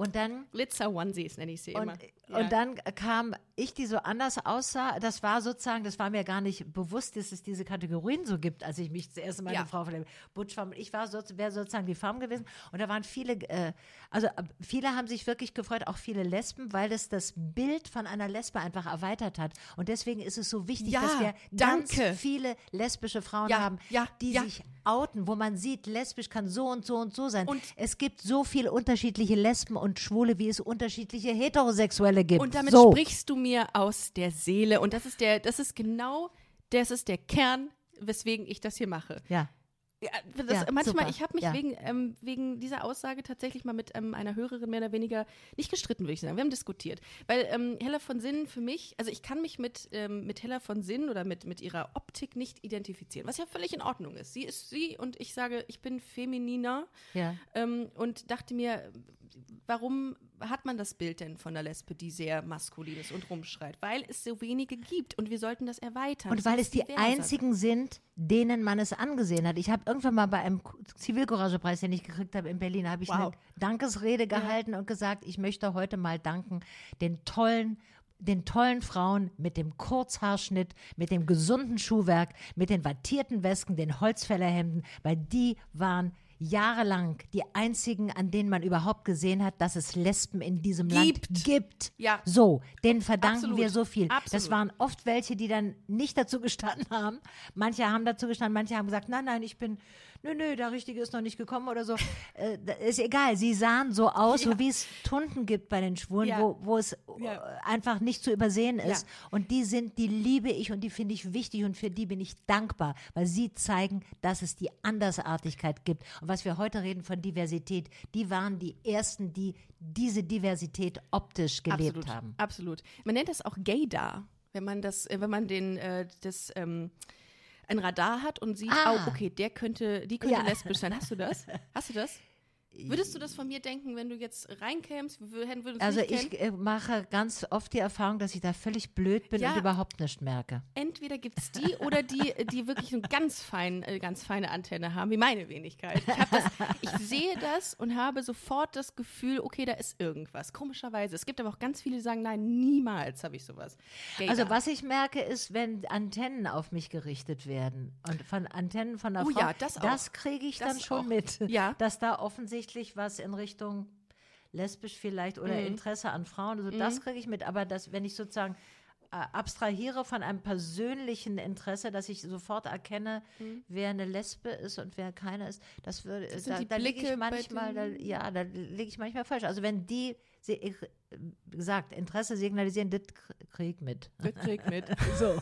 Und dann Glitzer Onesies nenne ich sie und, immer. und dann kam ich, die so anders aussah. Das war sozusagen, das war mir gar nicht bewusst, dass es diese Kategorien so gibt, als ich mich zuerst meine Ja. Frau verliebt Butch war. Ich war so, wäre sozusagen die Femme gewesen. Und da waren viele, äh, also äh, viele haben sich wirklich gefreut, auch viele Lesben, weil es das Bild von einer Lesbe einfach erweitert hat. Und deswegen ist es so wichtig, Ja, dass wir danke. ganz viele lesbische Frauen Ja, haben, ja, die ja. sich outen, wo man sieht, lesbisch kann so und so und so sein. Und- es gibt so viele unterschiedliche Lesben und Schwule, wie es unterschiedliche Heterosexuelle gibt. Und damit so. sprichst du mir aus der Seele. Und das ist der, das ist genau, das ist der Kern, weswegen ich das hier mache. Ja. Ja, Ja, manchmal, super. ich habe mich Ja. wegen, ähm, wegen dieser Aussage tatsächlich mal mit ähm, einer Hörerin mehr oder weniger nicht gestritten, würde ich sagen. Wir haben diskutiert. Weil ähm, Hella von Sinnen für mich, also ich kann mich mit, ähm, mit Hella von Sinnen oder mit, mit ihrer Optik nicht identifizieren, was ja völlig in Ordnung ist. Sie ist sie und ich sage, ich bin femininer Ja. ähm, und dachte mir, warum hat man das Bild denn von der Lesbe, die sehr maskulin ist und rumschreit? Weil es so wenige gibt und wir sollten das erweitern. Und weil es die einzigen sind, denen man es angesehen hat. Ich habe irgendwann mal bei einem Zivilcouragepreis, den ich gekriegt habe in Berlin, habe ich Wow. eine Dankesrede gehalten und gesagt, ich möchte heute mal danken den tollen den tollen Frauen mit dem Kurzhaarschnitt, mit dem gesunden Schuhwerk, mit den wattierten Wesken, den Holzfällerhemden, weil die waren jahrelang die einzigen, an denen man überhaupt gesehen hat, dass es Lesben in diesem Gibt. Land gibt. Ja. So, denen verdanken Absolut. wir so viel. Das Absolut. waren oft welche, die dann nicht dazu gestanden haben. Manche haben dazu gestanden, manche haben gesagt, nein, nein, ich bin nö, nö, der Richtige ist noch nicht gekommen oder so. Äh, ist egal, sie sahen so aus, Ja. so wie es Tunden gibt bei den Schwulen, Ja. wo, wo es Ja. äh, einfach nicht zu übersehen ist. Und die sind, die liebe ich und die finde ich wichtig und für die bin ich dankbar, weil sie zeigen, dass es die Andersartigkeit gibt. Und was wir heute reden von Diversität, die waren die Ersten, die diese Diversität optisch gelebt absolut, haben. Absolut. Man nennt das auch Gaydar, wenn man das, äh, wenn man den, äh, das, ähm, ein Radar hat und sieht, Ah. oh, okay, der könnte, die könnte Ja. lesbisch sein. Hast du das? Hast du das? Würdest du das von mir denken, wenn du jetzt reinkämst? Also ich äh, mache ganz oft die Erfahrung, dass ich da völlig blöd bin Ja. und überhaupt nicht merke. entweder gibt es die oder die, die wirklich eine ganz, fein, äh, ganz feine Antenne haben, wie meine Wenigkeit. Ich, das, ich sehe das und habe sofort das Gefühl, okay, da ist irgendwas. Komischerweise. Es gibt aber auch ganz viele, die sagen, nein, niemals habe ich sowas. Gaydar. Also was ich merke, ist, wenn Antennen auf mich gerichtet werden und von Antennen von der Oh Frau, ja, das auch. kriege ich Das dann schon auch. mit, Ja. dass da offensichtlich was in Richtung lesbisch vielleicht oder Mhm. Interesse an Frauen, also das kriege ich mit, aber das, wenn ich sozusagen äh, abstrahiere von einem persönlichen Interesse, dass ich sofort erkenne, wer eine Lesbe ist und wer keine ist, das würde, Mhm. sind da, da liege ich manchmal, da, ja, da liege ich manchmal falsch. Also wenn die, sie, wie gesagt, Interesse signalisieren, das kriege ich mit. Das krieg mit. So.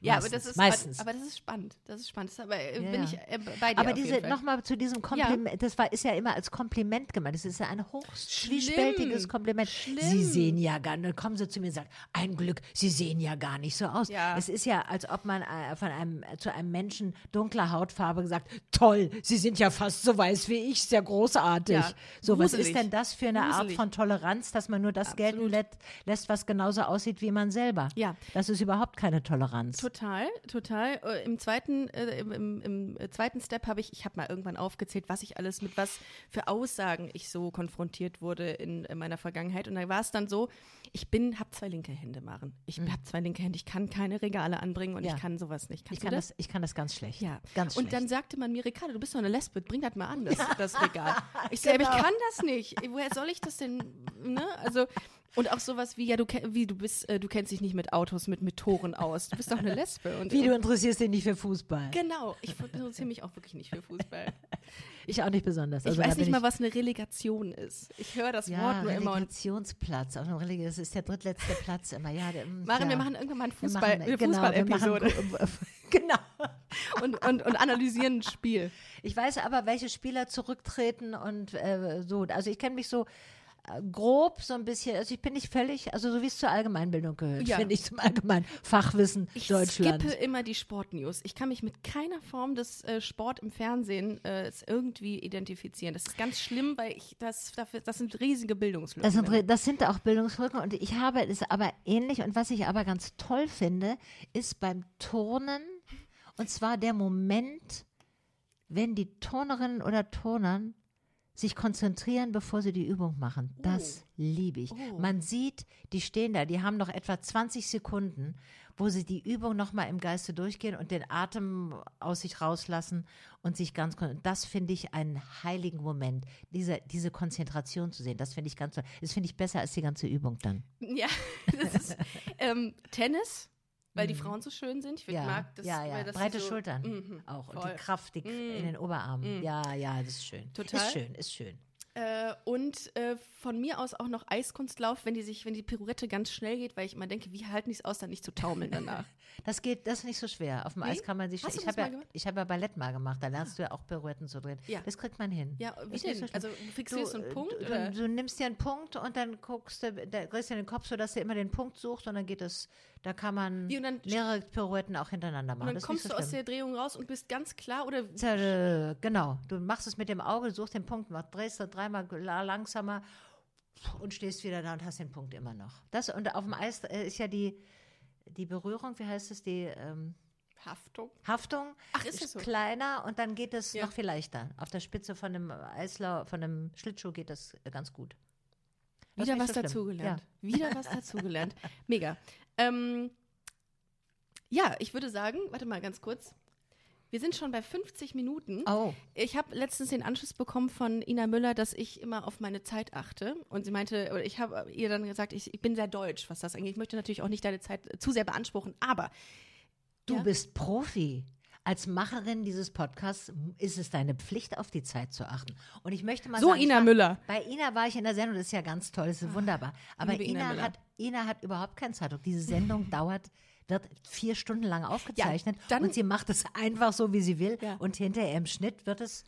Ja, aber Meistens, das ist meistens. aber das ist spannend. Das ist spannend. Das ist aber äh, Ja, bin ja. ich äh, bei dir Aber diese nochmal zu diesem Kompliment, das war ist ja immer als Kompliment gemeint. Das ist ja ein zwiespältiges Kompliment. Schlimm. Sie sehen ja gar nicht, kommen Sie zu mir und sagen, ein Glück, Sie sehen ja gar nicht so aus. Ja. Es ist ja, als ob man äh, von einem äh, zu einem Menschen dunkler Hautfarbe gesagt, toll, Sie sind ja fast so weiß wie ich, sehr großartig. Ja, so, was gruselig. ist denn das für eine Art Gruselig. von Toleranz, dass man nur das gelten Absolut. lässt, lässt, was genauso aussieht wie man selber? Ja. Das ist überhaupt keine Toleranz. Total, total. Äh, Im zweiten, äh, im, im, im äh, zweiten Step habe ich, ich habe mal irgendwann aufgezählt, was ich alles mit was für Aussagen ich so konfrontiert wurde in, in meiner Vergangenheit. Und da war es dann so, ich bin, habe zwei linke Hände, Maren. Ich habe zwei linke Hände, ich kann keine Regale anbringen und Mhm. Ja. ich kann sowas nicht. Ich Kannst kann, du das? das, ich kann das ganz schlecht. Ja. Ganz und schlecht. dann sagte man mir, Ricardo, du bist doch eine Lesbe, bring das mal an, das, das Regal. Ich sage, aber ich Genau. kann das nicht. Woher soll ich das denn? Ne? Also, und auch sowas wie, ja, du, wie, du bist, äh, du kennst dich nicht mit Autos, mit Motoren aus. Du bist doch eine Lesbe. Und, Wie, du interessierst dich nicht für Fußball. Genau, ich interessiere mich auch wirklich nicht für Fußball. Ich auch nicht besonders. Ich Also da weiß nicht mal, was eine Relegation ist. Ich höre das ja, Wort nur immer Relegationsplatz. Auf Releg das ist der drittletzte Platz immer. Ja, der, mm, Maren, ja. wir machen irgendwann mal eine Wir Fußball, machen- eine genau, Fußball-Episode gu- genau. und, und, und analysieren ein Spiel. Ich weiß aber, welche Spieler zurücktreten und äh, so. Also ich kenne mich so äh, grob so ein bisschen, also ich bin nicht völlig, also so wie es zur Allgemeinbildung gehört, Ja. finde ich zum allgemeinen Fachwissen Ich Deutschland. skippe immer die Sportnews. Ich kann mich mit keiner Form des äh, Sport im Fernsehen äh, irgendwie identifizieren. Das ist ganz schlimm, weil ich das, dafür, das sind riesige Bildungslücken. Das sind, das sind auch Bildungslücken und ich habe es aber ähnlich und was ich aber ganz toll finde, ist beim Turnen und zwar der Moment, wenn die Turnerinnen oder Turnern sich konzentrieren, bevor sie die Übung machen. Das liebe ich. Oh. Man sieht, die stehen da, die haben noch etwa 20 Sekunden, wo sie die Übung nochmal im Geiste durchgehen und den Atem aus sich rauslassen und sich ganz kon- Das finde ich einen heiligen Moment, diese, diese Konzentration zu sehen. Das finde ich ganz toll. Das finde ich besser als die ganze Übung dann. Ja, das ist ähm, Tennis, weil die Frauen so schön sind. Ich Mhm. Ja, mag das. ja, ja. weil das Breite so, Schultern Mhm, auch und voll. die Kraft die, in den Oberarmen. Ja, ja, das ist schön. Total. Ist schön, ist schön. Äh, und äh, von mir aus auch noch Eiskunstlauf, wenn die sich, wenn die Pirouette ganz schnell geht, weil ich immer denke, wie halten die es aus, dann nicht zu taumeln danach. Das geht, das ist nicht so schwer. Auf dem Nee? Eis kann man sich. Hast ich das habe ja, gemacht? ich habe ja Ballett mal gemacht. Da lernst du ja auch Pirouetten zu drehen. Ja. Das kriegt man hin. Ja, wie denn? so also fixierst du einen Punkt? Du, oder? du, du nimmst dir einen Punkt und dann guckst du, da drehst du den Kopf so, dass du immer den Punkt suchst und dann geht es, da kann man Wie, mehrere Pirouetten auch hintereinander machen. Und dann ist kommst nicht du so aus der Drehung raus und bist ganz klar oder äh, Genau, du machst es mit dem Auge, suchst den Punkt, drehst du dreimal la- langsamer und stehst wieder da und hast den Punkt immer noch. Das und auf dem Eis äh, ist ja die, die Berührung, wie heißt es, die ähm, Haftung? Haftung Ach, ist das so? kleiner und dann geht es Ja. noch viel leichter. Auf der Spitze von dem Eislau, von dem Schlittschuh geht das äh, ganz gut. Ist Wieder was so dazugelernt. Wieder was dazugelernt. Mega. Ähm, ja, ich würde sagen, warte mal ganz kurz. Wir sind schon bei 50 Minuten. Oh, Ich habe letztens den Anschluss bekommen von Ina Müller, dass ich immer auf meine Zeit achte. Und sie meinte, oder ich habe ihr dann gesagt, ich, ich bin sehr deutsch, was das angeht. Ich möchte natürlich auch nicht deine Zeit zu sehr beanspruchen, aber du Ja? bist Profi. Als Macherin dieses Podcasts ist es deine Pflicht, auf die Zeit zu achten. Und ich möchte mal So, sagen, Ina war- Müller. Bei Ina war ich in der Sendung, das ist ja ganz toll, das ist wunderbar. Aber Ina Ina, hat, Ina hat überhaupt keinen Zeitdruck. Diese Sendung dauert, wird vier Stunden lang aufgezeichnet dann- und sie macht es einfach so, wie sie will. Ja. Und hinterher im Schnitt wird es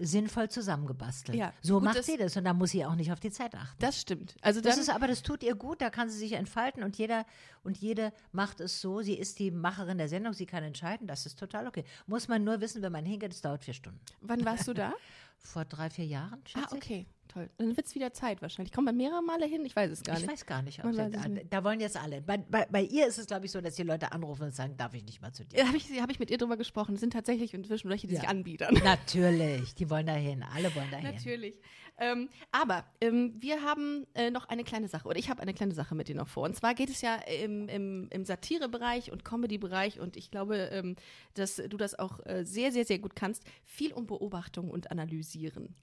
sinnvoll zusammengebastelt. Ja, So gut, macht das- sie das und da muss sie auch nicht auf die Zeit achten. Das stimmt. Also Das ist aber, das tut ihr gut, da kann sie sich entfalten und jeder und jede macht es so. Sie ist die Macherin der Sendung, sie kann entscheiden, das ist total okay. Muss man nur wissen, wenn man hingeht, es dauert vier Stunden. wann warst du da? Vor drei, vier Jahren, ah, okay, toll. Dann wird es wieder Zeit wahrscheinlich. Kommt man mehrere Male hin? Ich weiß es gar ich. Ich nicht. weiß gar nicht. Ob da, nicht. da wollen jetzt alle. Bei, bei, bei ihr ist es, glaube ich, so, dass die Leute anrufen und sagen, darf ich nicht mal zu dir. Ja, habe ich, hab ich mit ihr drüber gesprochen. Es sind tatsächlich inzwischen welche, die Ja. sich anbiedern. Natürlich, die wollen dahin. Alle wollen dahin. Natürlich. Ähm, aber ähm, wir haben äh, noch eine kleine Sache, oder ich habe eine kleine Sache mit dir noch vor. Und zwar geht es ja im, im, im Satirebereich und Comedy-Bereich, und ich glaube, ähm, dass du das auch äh, sehr, sehr, sehr gut kannst, viel um Beobachtung und Analysieren.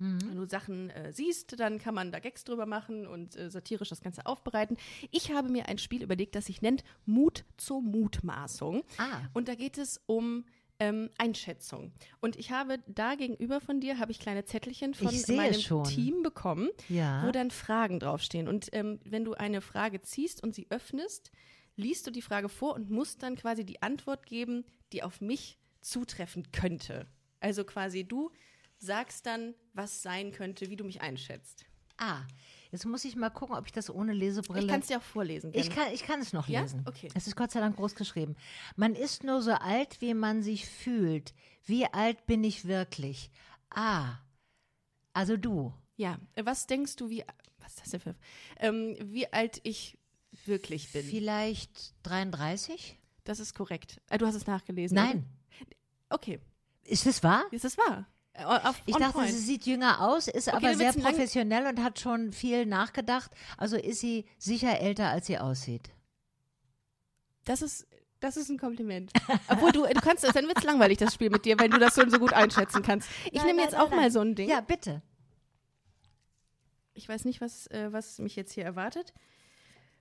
Wenn du Sachen äh, siehst, dann kann man da Gags drüber machen und äh, satirisch das Ganze aufbereiten. Ich habe mir ein Spiel überlegt, das sich nennt Mut zur Mutmaßung. Ah. Und da geht es um ähm, Einschätzung. Und ich habe da gegenüber von dir, habe ich kleine Zettelchen von meinem schon. Team bekommen, Ja. wo dann Fragen draufstehen. Und ähm, wenn du eine Frage ziehst und sie öffnest, liest du die Frage vor und musst dann quasi die Antwort geben, die auf mich zutreffen könnte. Also quasi du sagst dann, was sein könnte, wie du mich einschätzt. Ah, jetzt muss ich mal gucken, ob ich das ohne Lesebrille. Ich kann es dir auch vorlesen. Ich gerne. kann, ich kann es noch Ja? lesen. Okay. Es ist Gott sei Dank groß geschrieben. Man ist nur so alt, wie man sich fühlt. Wie alt bin ich wirklich? Ah, also du. Ja, was denkst du, wie, was ist das denn für, ähm, wie alt ich wirklich bin? Vielleicht 33? Das ist korrekt. Äh, du hast es nachgelesen. oder? Nein. Okay, Ist das wahr? ist das wahr? Auf, Ich dachte, point. sie sieht jünger aus, ist aber dann sehr professionell und hat schon viel nachgedacht. Also ist sie sicher älter, als sie aussieht. Das ist, das ist ein Kompliment. Obwohl du, du kannst, dann wird es langweilig, das Spiel mit dir, wenn du das so, so gut einschätzen kannst. Ich nehme jetzt nein, auch mal nein. so ein Ding. Ja, bitte. Ich weiß nicht, was, äh, was mich jetzt hier erwartet.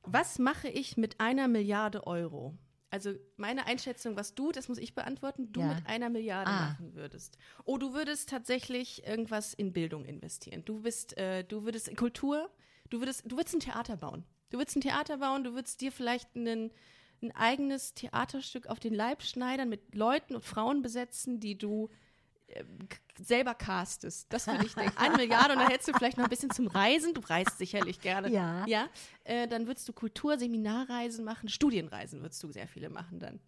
Was mache ich mit einer Milliarde Euro? Also meine Einschätzung, was du, das muss ich beantworten, du Ja. mit einer Milliarde Ah. machen würdest. Oh, du würdest tatsächlich irgendwas in Bildung investieren. Du bist, äh, du würdest in Kultur, du würdest, du würdest ein Theater bauen. Du würdest ein Theater bauen, du würdest dir vielleicht einen, ein eigenes Theaterstück auf den Leib schneidern, mit Leuten und Frauen besetzen, die du selber castest. Das würde ich denken. Eine Milliarde und dann hättest du vielleicht noch ein bisschen zum Reisen. Du reist sicherlich gerne. Ja. Ja. Äh, dann würdest du Kultur, Seminarreisen machen, Studienreisen würdest du sehr viele machen dann.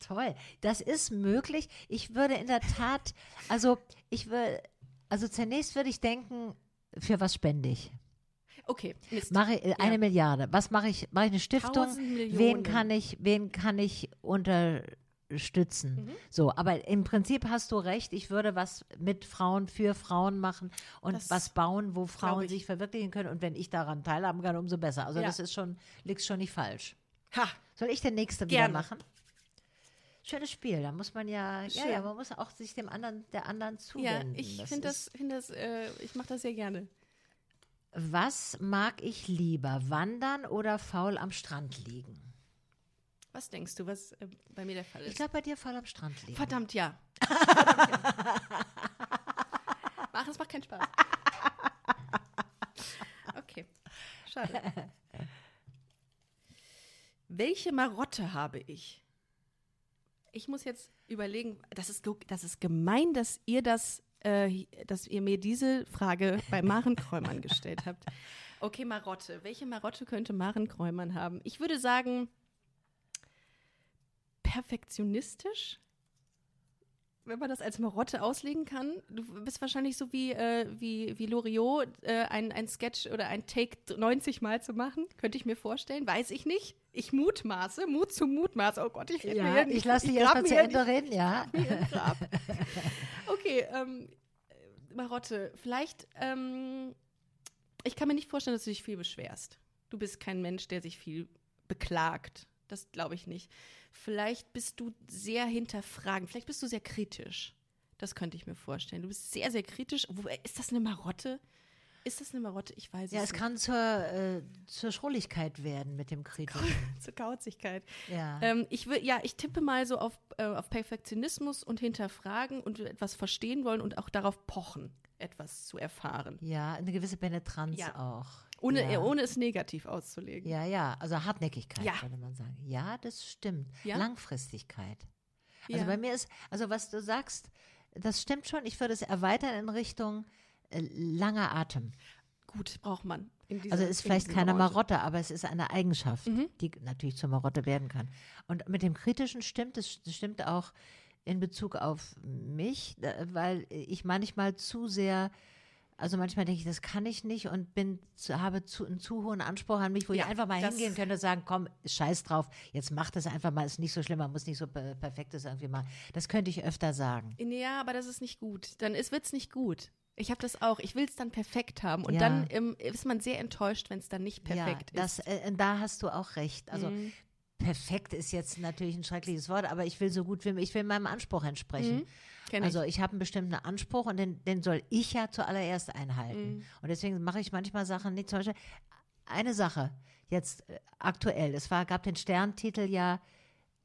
Toll. Das ist möglich. Ich würde in der Tat, also ich würde, also zunächst würde ich denken, für was spende ich? Okay, Mist. Mache äh, eine Ja. Milliarde. Was mache ich? Mache ich eine Stiftung? Wen kann ich, wen kann ich unterstützen? Mhm. So, aber im Prinzip hast du recht. Ich würde was mit Frauen für Frauen machen und Das was bauen, wo Frauen ich. sich verwirklichen können. Und wenn ich daran teilhaben kann, umso besser. Also Ja. das ist schon, liegt schon nicht falsch. Ha, Soll ich den nächsten wieder machen? Schönes Spiel. Da muss man ja, ja, Schön. ja, man muss auch sich dem anderen, der anderen ja, zuwenden. ich Das finde das, find das äh, ich mache das sehr gerne. Was mag ich lieber, wandern oder faul am Strand liegen? Was denkst du, was äh, bei mir der Fall ist? Ich glaube, bei dir faul am Strand liegen. Verdammt, ja. Mach, es macht keinen Spaß. Okay, schade. Welche Marotte habe ich? Ich muss jetzt überlegen, das ist, das ist gemein, dass ihr das, äh, dass ihr mir diese Frage bei Maren Kräumann gestellt habt. Okay, Marotte. Welche Marotte könnte Maren Kräumann haben? Ich würde sagen, perfektionistisch wenn man das als Marotte auslegen kann. Du bist wahrscheinlich so wie, äh, wie, wie Loriot, äh, ein, ein Sketch oder ein Take 90 Mal zu machen. Könnte ich mir vorstellen. Weiß ich nicht. Ich mutmaße. Mut zu Mutmaße. Oh Gott, ich rede mir Ja, ich lasse dich erstmal zu Ende reden, ja. Okay, ähm, äh, Marotte, vielleicht, ähm, ich kann mir nicht vorstellen, dass du dich viel beschwerst. Du bist kein Mensch, der sich viel beklagt. Das glaube ich nicht. Vielleicht bist du sehr hinterfragend. Vielleicht bist du sehr kritisch. Das könnte ich mir vorstellen. Du bist sehr, sehr kritisch. Wobei, ist das eine Marotte? Ist das eine Marotte? Ich weiß Ja, es es kann zur, äh, zur Schrulligkeit werden mit dem Kritischen. nicht. Zur Kauzigkeit. Ja. Ähm, ich will, ja, ich tippe mal so auf, äh, auf Perfektionismus und hinterfragen und etwas verstehen wollen und auch darauf pochen, etwas zu erfahren. ja, eine gewisse Penetranz Ja. auch. Ohne, ja. ohne es negativ auszulegen. Ja, ja, also Hartnäckigkeit, Ja. würde man sagen. Ja, das stimmt. Ja? Langfristigkeit. Also bei mir ist, also was du sagst, das stimmt schon. Ich würde es erweitern in Richtung äh, langer Atem. Gut, braucht man. Dieser, Also ist vielleicht keine Branche. Marotte, aber es ist eine Eigenschaft, Mhm. die natürlich zur Marotte werden kann. Und mit dem Kritischen stimmt es, stimmt auch in Bezug auf mich, weil ich manchmal zu sehr, also manchmal denke ich, das kann ich nicht und bin zu, habe zu, einen zu hohen Anspruch an mich, wo Ja, ich einfach mal hingehen könnte und sagen, komm, scheiß drauf, jetzt mach das einfach mal, ist nicht so schlimm, man muss nicht so per perfektes irgendwie machen. Das könnte ich öfter sagen. Ja, aber das ist nicht gut. Dann wird es nicht gut. Ich habe das auch. Ich will es dann perfekt haben. Und Ja. dann ähm, ist man sehr enttäuscht, wenn es dann nicht perfekt ja, das, ist. äh, da hast du auch recht. Also Mhm. Perfekt ist jetzt natürlich ein schreckliches Wort, aber ich will so gut wie ich will meinem Anspruch entsprechen. Mhm. Also ich habe einen bestimmten Anspruch und den, den soll ich ja zuallererst einhalten. Mhm. Und deswegen mache ich manchmal Sachen nicht. Zum Beispiel eine Sache jetzt äh, aktuell. Es war, gab den Sterntitel ja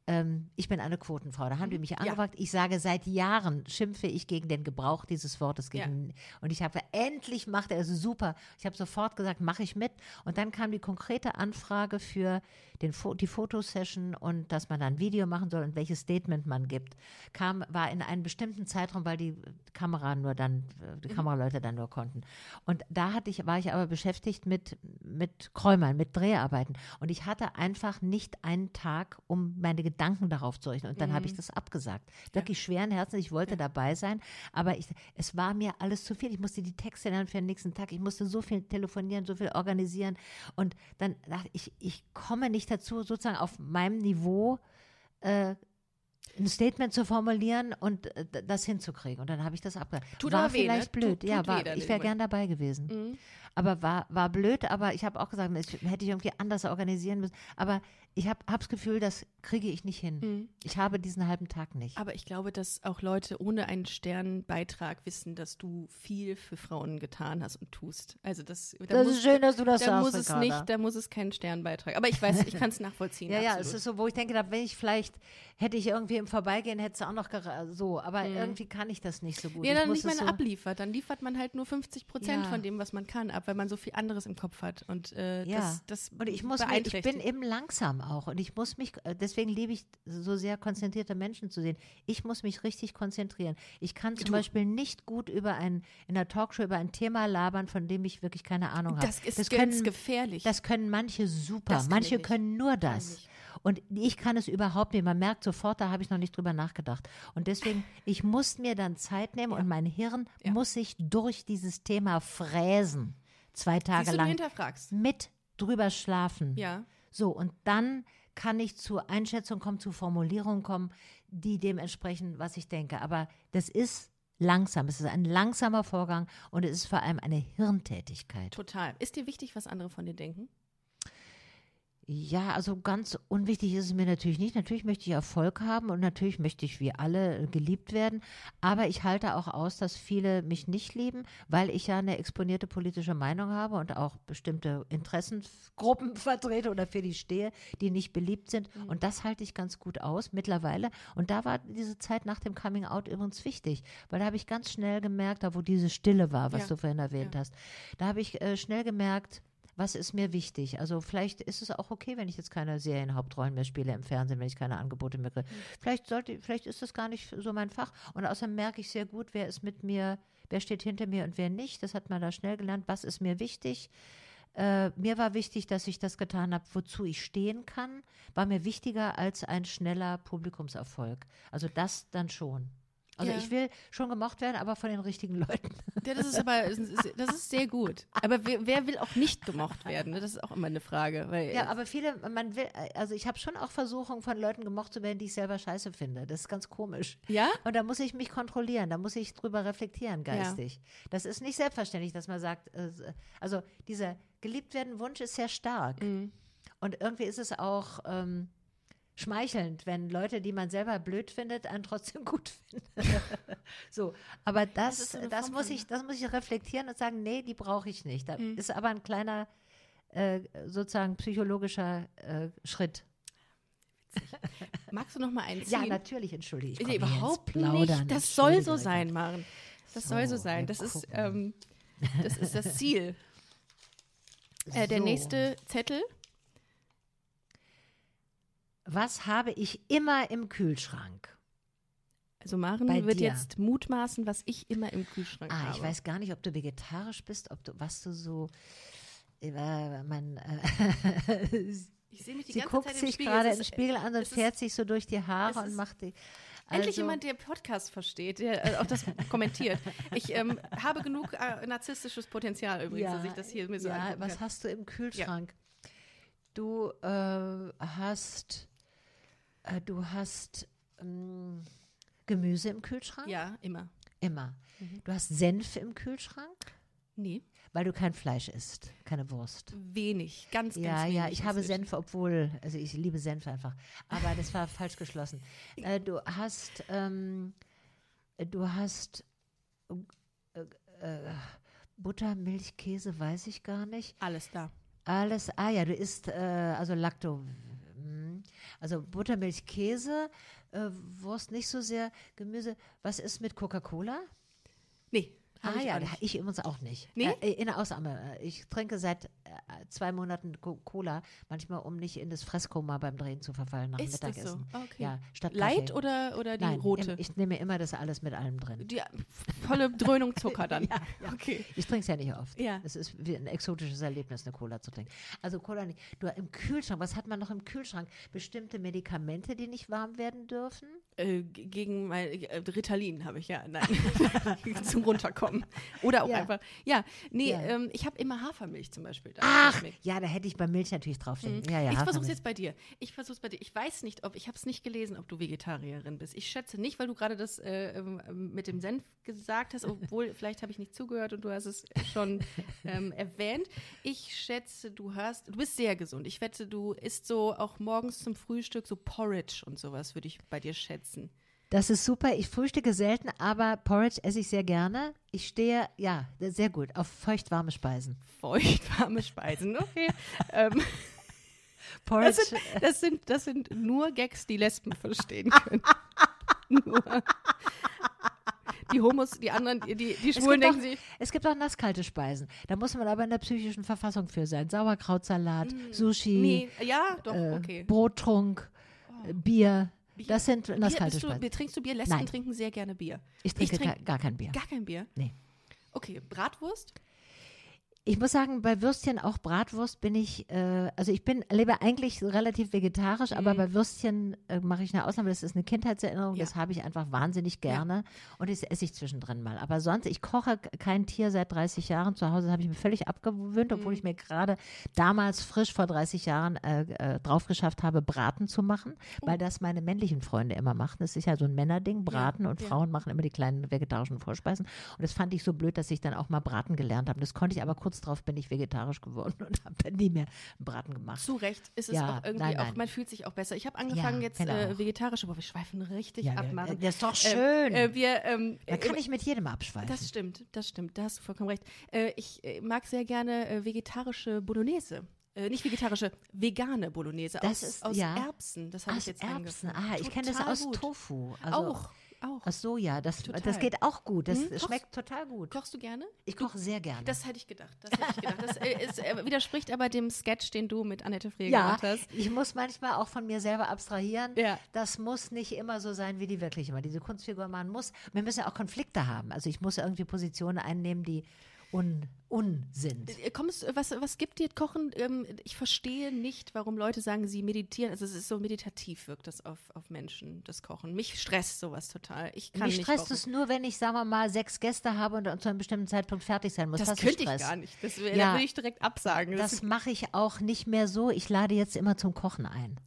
ähm, ich bin eine Quotenfrau. Da haben die mich angefragt. Ich sage, seit Jahren schimpfe ich gegen den Gebrauch dieses Wortes. Gegen, Und ich habe, endlich macht er es super. Ich habe sofort gesagt, mache ich mit. Und dann kam die konkrete Anfrage für den, Fo- die Fotosession und dass man dann ein Video machen soll und welches Statement man gibt. Kam, war in einem bestimmten Zeitraum, weil die Kamera nur dann, äh, die Kameraleute dann nur konnten. Und da hatte ich, war ich aber beschäftigt mit, mit Kräumern, mit Dreharbeiten. Und ich hatte einfach nicht einen Tag, um meine Gedanken darauf zu richten. Und dann habe ich das abgesagt. Wirklich schweren Herzens. Ich wollte dabei sein, aber ich, es war mir alles zu viel. Ich musste die Texte lernen für den nächsten Tag. Ich musste so viel telefonieren, so viel organisieren. Und dann dachte ich, ich komme nicht dazu, sozusagen auf meinem Niveau äh, ein Statement zu formulieren und äh, das hinzukriegen. Und dann habe ich das abgehakt. Tut war aber weh, ne? vielleicht blöd. Tut- ja, tut war, ich wäre gern dabei gewesen. Mhm. Aber war, war blöd, aber ich habe auch gesagt, das hätte ich irgendwie anders organisieren müssen. Aber ich habe das Gefühl, das kriege ich nicht hin. Mhm. Ich habe diesen halben Tag nicht. Aber ich glaube, dass auch Leute ohne einen Sternbeitrag wissen, dass du viel für Frauen getan hast und tust. Also das, da Das muss, ist schön, dass du das da sagst, muss es nicht, da muss es keinen Sternbeitrag. Aber ich weiß, ich kann es nachvollziehen. Ja, ja, absolut. es ist so, wo ich denke, wenn ich vielleicht, hätte ich irgendwie im Vorbeigehen, hätte es auch noch so, aber irgendwie kann ich das nicht so gut. Ja, ich dann muss nicht mal so, abliefert. Dann liefert man halt nur 50 Prozent Ja. von dem, was man kann, ab, weil man so viel anderes im Kopf hat. Und äh, Ja. das, das Und ich muss mir, ich bin eben langsam auch und ich muss mich, äh, deswegen liebe ich so sehr konzentrierte Menschen zu sehen. Ich muss mich richtig konzentrieren. Ich kann zum Du- Beispiel nicht gut über ein, in der Talkshow über ein Thema labern, von dem ich wirklich keine Ahnung habe. das ist das ganz können, gefährlich. das können manche super, manche können nur das. Und ich kann es überhaupt nicht. Man merkt sofort, da habe ich noch nicht drüber nachgedacht. Und deswegen, ich muss mir dann Zeit nehmen und mein Hirn Ja. muss sich durch dieses Thema fräsen. Zwei Tage du, lang mit drüber schlafen. Ja. So, und dann kann ich zur Einschätzung kommen, zu Formulierungen kommen, die dem entsprechen, was ich denke. Aber das ist langsam. Es ist ein langsamer Vorgang und es ist vor allem eine Hirntätigkeit. Total. Ist dir wichtig, was andere von dir denken? Ja, also ganz unwichtig ist es mir natürlich nicht. Natürlich möchte ich Erfolg haben und natürlich möchte ich wie alle äh, geliebt werden. Aber ich halte auch aus, dass viele mich nicht lieben, weil ich ja eine exponierte politische Meinung habe und auch bestimmte Interessengruppen vertrete oder für die stehe, die nicht beliebt sind. Und das halte ich ganz gut aus mittlerweile. Und da war diese Zeit nach dem Coming Out übrigens wichtig, weil da habe ich ganz schnell gemerkt, da wo diese Stille war, was Ja. du vorhin erwähnt Ja. hast, da habe ich äh, schnell gemerkt, was ist mir wichtig? Also vielleicht ist es auch okay, wenn ich jetzt keine Serienhauptrollen mehr spiele im Fernsehen, wenn ich keine Angebote mehr kriege. Vielleicht sollte, vielleicht ist das gar nicht so mein Fach. Und außerdem merke ich sehr gut, wer ist mit mir, wer steht hinter mir und wer nicht. Das hat man da schnell gelernt. Was ist mir wichtig? Äh, mir war wichtig, dass ich das getan habe, wozu ich stehen kann. War mir wichtiger als ein schneller Publikumserfolg. Also das dann schon. Also Ja. ich will schon gemocht werden, aber von den richtigen Leuten. Ja, das ist aber, das ist sehr gut. Aber wer, wer will auch nicht gemocht werden? Das ist auch immer eine Frage. Ja, aber viele, man will, also ich habe schon auch Versuchungen von Leuten gemocht zu werden, die ich selber scheiße finde. Das ist ganz komisch. ja? Und da muss ich mich kontrollieren, da muss ich drüber reflektieren geistig. Das ist nicht selbstverständlich, dass man sagt, äh, also dieser geliebt werden Wunsch ist sehr stark. Mhm. Und irgendwie ist es auch, ähm, schmeichelnd, wenn Leute, die man selber blöd findet, einen trotzdem gut finden. so, aber das, das, so Form muss ich, das muss ich reflektieren und sagen, nee, die brauche ich nicht. Da Mhm. ist aber ein kleiner, äh, sozusagen psychologischer äh, Schritt. Magst du noch mal einen ziehen? Ja, natürlich, entschuldige. Ich Nee, überhaupt nicht. Das soll so sein. Maren. Das soll so So, sein. Das ist, ähm, das ist das Ziel. Äh, der So. nächste Zettel. Was habe ich immer im Kühlschrank? Also Maren Bei wird dir. jetzt mutmaßen, was ich immer im Kühlschrank Ah, habe. ich weiß gar nicht, ob du vegetarisch bist, ob du, was du so, äh, man, äh, Ich sehe mich die sie ganze guckt Zeit sich gerade im ist- Spiegel an und es ist- fährt sich so durch die Haare und macht die. Endlich also- jemand, der Podcast versteht, der äh, auch das kommentiert. Ich ähm, habe genug äh, narzisstisches Potenzial übrigens, dass ich das hier mir so ja, was hast du im Kühlschrank? Du äh, hast, äh, du hast ähm, Gemüse im Kühlschrank? Ja, immer. Immer. Mhm. Du hast Senf im Kühlschrank, Nee, weil du kein Fleisch isst, keine Wurst. wenig, ganz, ganz Ja, wenig. ja, ich habe. Senf, obwohl, also ich liebe Senf einfach. Aber das war falsch geschlossen. Äh, du hast, ähm, du hast äh, äh, Butter, Milch, Käse, weiß ich gar nicht. Alles da. Alles, ah ja, du isst, äh, also Lacto. Also Butter, Milch, Käse, äh, Wurst nicht so sehr, Gemüse. Was ist mit Coca-Cola? Nee, Ah ich ja, nicht. ich übrigens auch nicht. Nee? Äh, in der Ausnahme. Äh, Ich trinke seit äh, zwei Monaten Co Cola, manchmal um nicht in das Fresskoma beim Drehen zu verfallen nach dem Ist das Mittagessen. so? Okay. Ja, statt Light Kaffee. oder, oder die Nein, rote? im- ich nehme immer das alles mit allem drin. die volle Dröhnung Zucker dann. Ja, ja. Okay. Ich trinke es ja nicht oft. Ja. Es ist wie ein exotisches Erlebnis, eine Cola zu trinken. Also Cola nicht. Du im Kühlschrank, was hat man noch im Kühlschrank? Bestimmte Medikamente, die nicht warm werden dürfen? Äh, gegen mein äh, Ritalin habe ich ja, nein, zum Runterkommen. Oder auch Ja. einfach, ja, nee, Ja. ähm, ich habe immer Hafermilch zum Beispiel. da. Ach, ja, da hätte ich bei Milch natürlich draufstehen. Ja, ja, Mhm. ich versuche es jetzt bei dir. Ich versuche es bei dir. Ich weiß nicht, ob, ich habe es nicht gelesen, ob du Vegetarierin bist. Ich schätze nicht, weil du gerade das äh, ähm, ähm, mit dem Senf gesagt hast, obwohl vielleicht habe ich nicht zugehört und du hast es schon ähm, erwähnt. Ich schätze, du hast, du bist sehr gesund. Ich wette, du isst so auch morgens zum Frühstück so Porridge und sowas, würde ich bei dir schätzen. Das ist super. Ich frühstücke selten, aber Porridge esse ich sehr gerne. Ich stehe, ja, sehr gut, auf feuchtwarme Speisen. Feuchtwarme Speisen, okay. ähm, Porridge, das, sind, das, sind, das sind nur Gags, die Lesben verstehen können. nur. Die Homos, die anderen, die, die Schwulen denken auch, sich, es gibt auch nasskalte Speisen. Da muss man aber in der psychischen Verfassung für sein. Sauerkrautsalat, Sushi, Mm. nee, ja, doch, äh, okay. Brottrunk, äh, Bier. Bier- Das sind Bier, nasskalte bist du, Speisen. Bier, trinkst du Bier? Lesben Nein. trinken sehr gerne Bier. Ich trinke trink- gar, gar kein Bier. Gar kein Bier? Nee. Okay, Bratwurst? Ich muss sagen, bei Würstchen, auch Bratwurst, bin ich, äh, also ich bin, lebe eigentlich relativ vegetarisch, aber bei Würstchen äh, mache ich eine Ausnahme. Das ist eine Kindheitserinnerung, Mhm. Ja. das habe ich einfach wahnsinnig gerne und das esse ich zwischendrin mal. Aber sonst, ich koche kein Tier seit 30 Jahren. Zu Hause habe ich mir völlig abgewöhnt, obwohl Mhm. ich mir gerade damals frisch vor 30 Jahren äh, äh, drauf geschafft habe, Braten zu machen, Oh. weil das meine männlichen Freunde immer machen. Das ist ja so ein Männerding, Braten und ja. Frauen machen immer die kleinen vegetarischen Vorspeisen. Und das fand ich so blöd, dass ich dann auch mal Braten gelernt habe. Das konnte ich aber kurz darauf bin ich vegetarisch geworden und habe dann nie mehr einen Braten gemacht. Zu Recht ist es Ja, auch irgendwie nein, auch, nein. man fühlt sich auch besser. Ich habe angefangen Ja, jetzt genau. äh, vegetarisch, aber wir schweifen richtig Ja, ab, Maren. das ist doch Äh, schön. Äh, wir, ähm, da kann äh, ich mit jedem abschweifen. Das stimmt, das stimmt, da hast du vollkommen recht. Äh, ich äh, mag sehr gerne vegetarische Bolognese. Äh, nicht vegetarische, vegane Bolognese Das aus, ist- aus ja. Erbsen. Das habe ich jetzt Erbsen. angefangen. Ah, ich kenne das aus gut. Tofu. Also Auch, auch. Aus Soja. Das, Total. das geht auch gut. Das Hm, kochst- schmeckt total gut. Kochst du gerne? Ich koche sehr gerne. Das hätte ich gedacht. Das hätte ich gedacht. Das äh, ist, äh, widerspricht aber dem Sketch, den du mit Annette Frey ja, gemacht hast. ich muss manchmal auch von mir selber abstrahieren. Ja. Das muss nicht immer so sein, wie die wirklich immer. Diese Kunstfigur, man muss, wir müssen ja auch Konflikte haben. Also ich muss irgendwie Positionen einnehmen, die un, un sind. Äh, Kommst, was, was gibt dir Kochen? Ähm, ich verstehe nicht, warum Leute sagen, sie meditieren. Also es ist so meditativ wirkt das auf, auf Menschen, das Kochen. Mich stresst sowas total. Ich kann Mich nicht stresst kochen. es nur, wenn ich, sagen wir mal, sechs Gäste habe und zu einem bestimmten Zeitpunkt fertig sein muss. Das, ist könnte ich gar nicht. Das, Ja. Würde ich direkt absagen. Das mache ich auch nicht mehr so. Ich lade jetzt immer zum Kochen ein.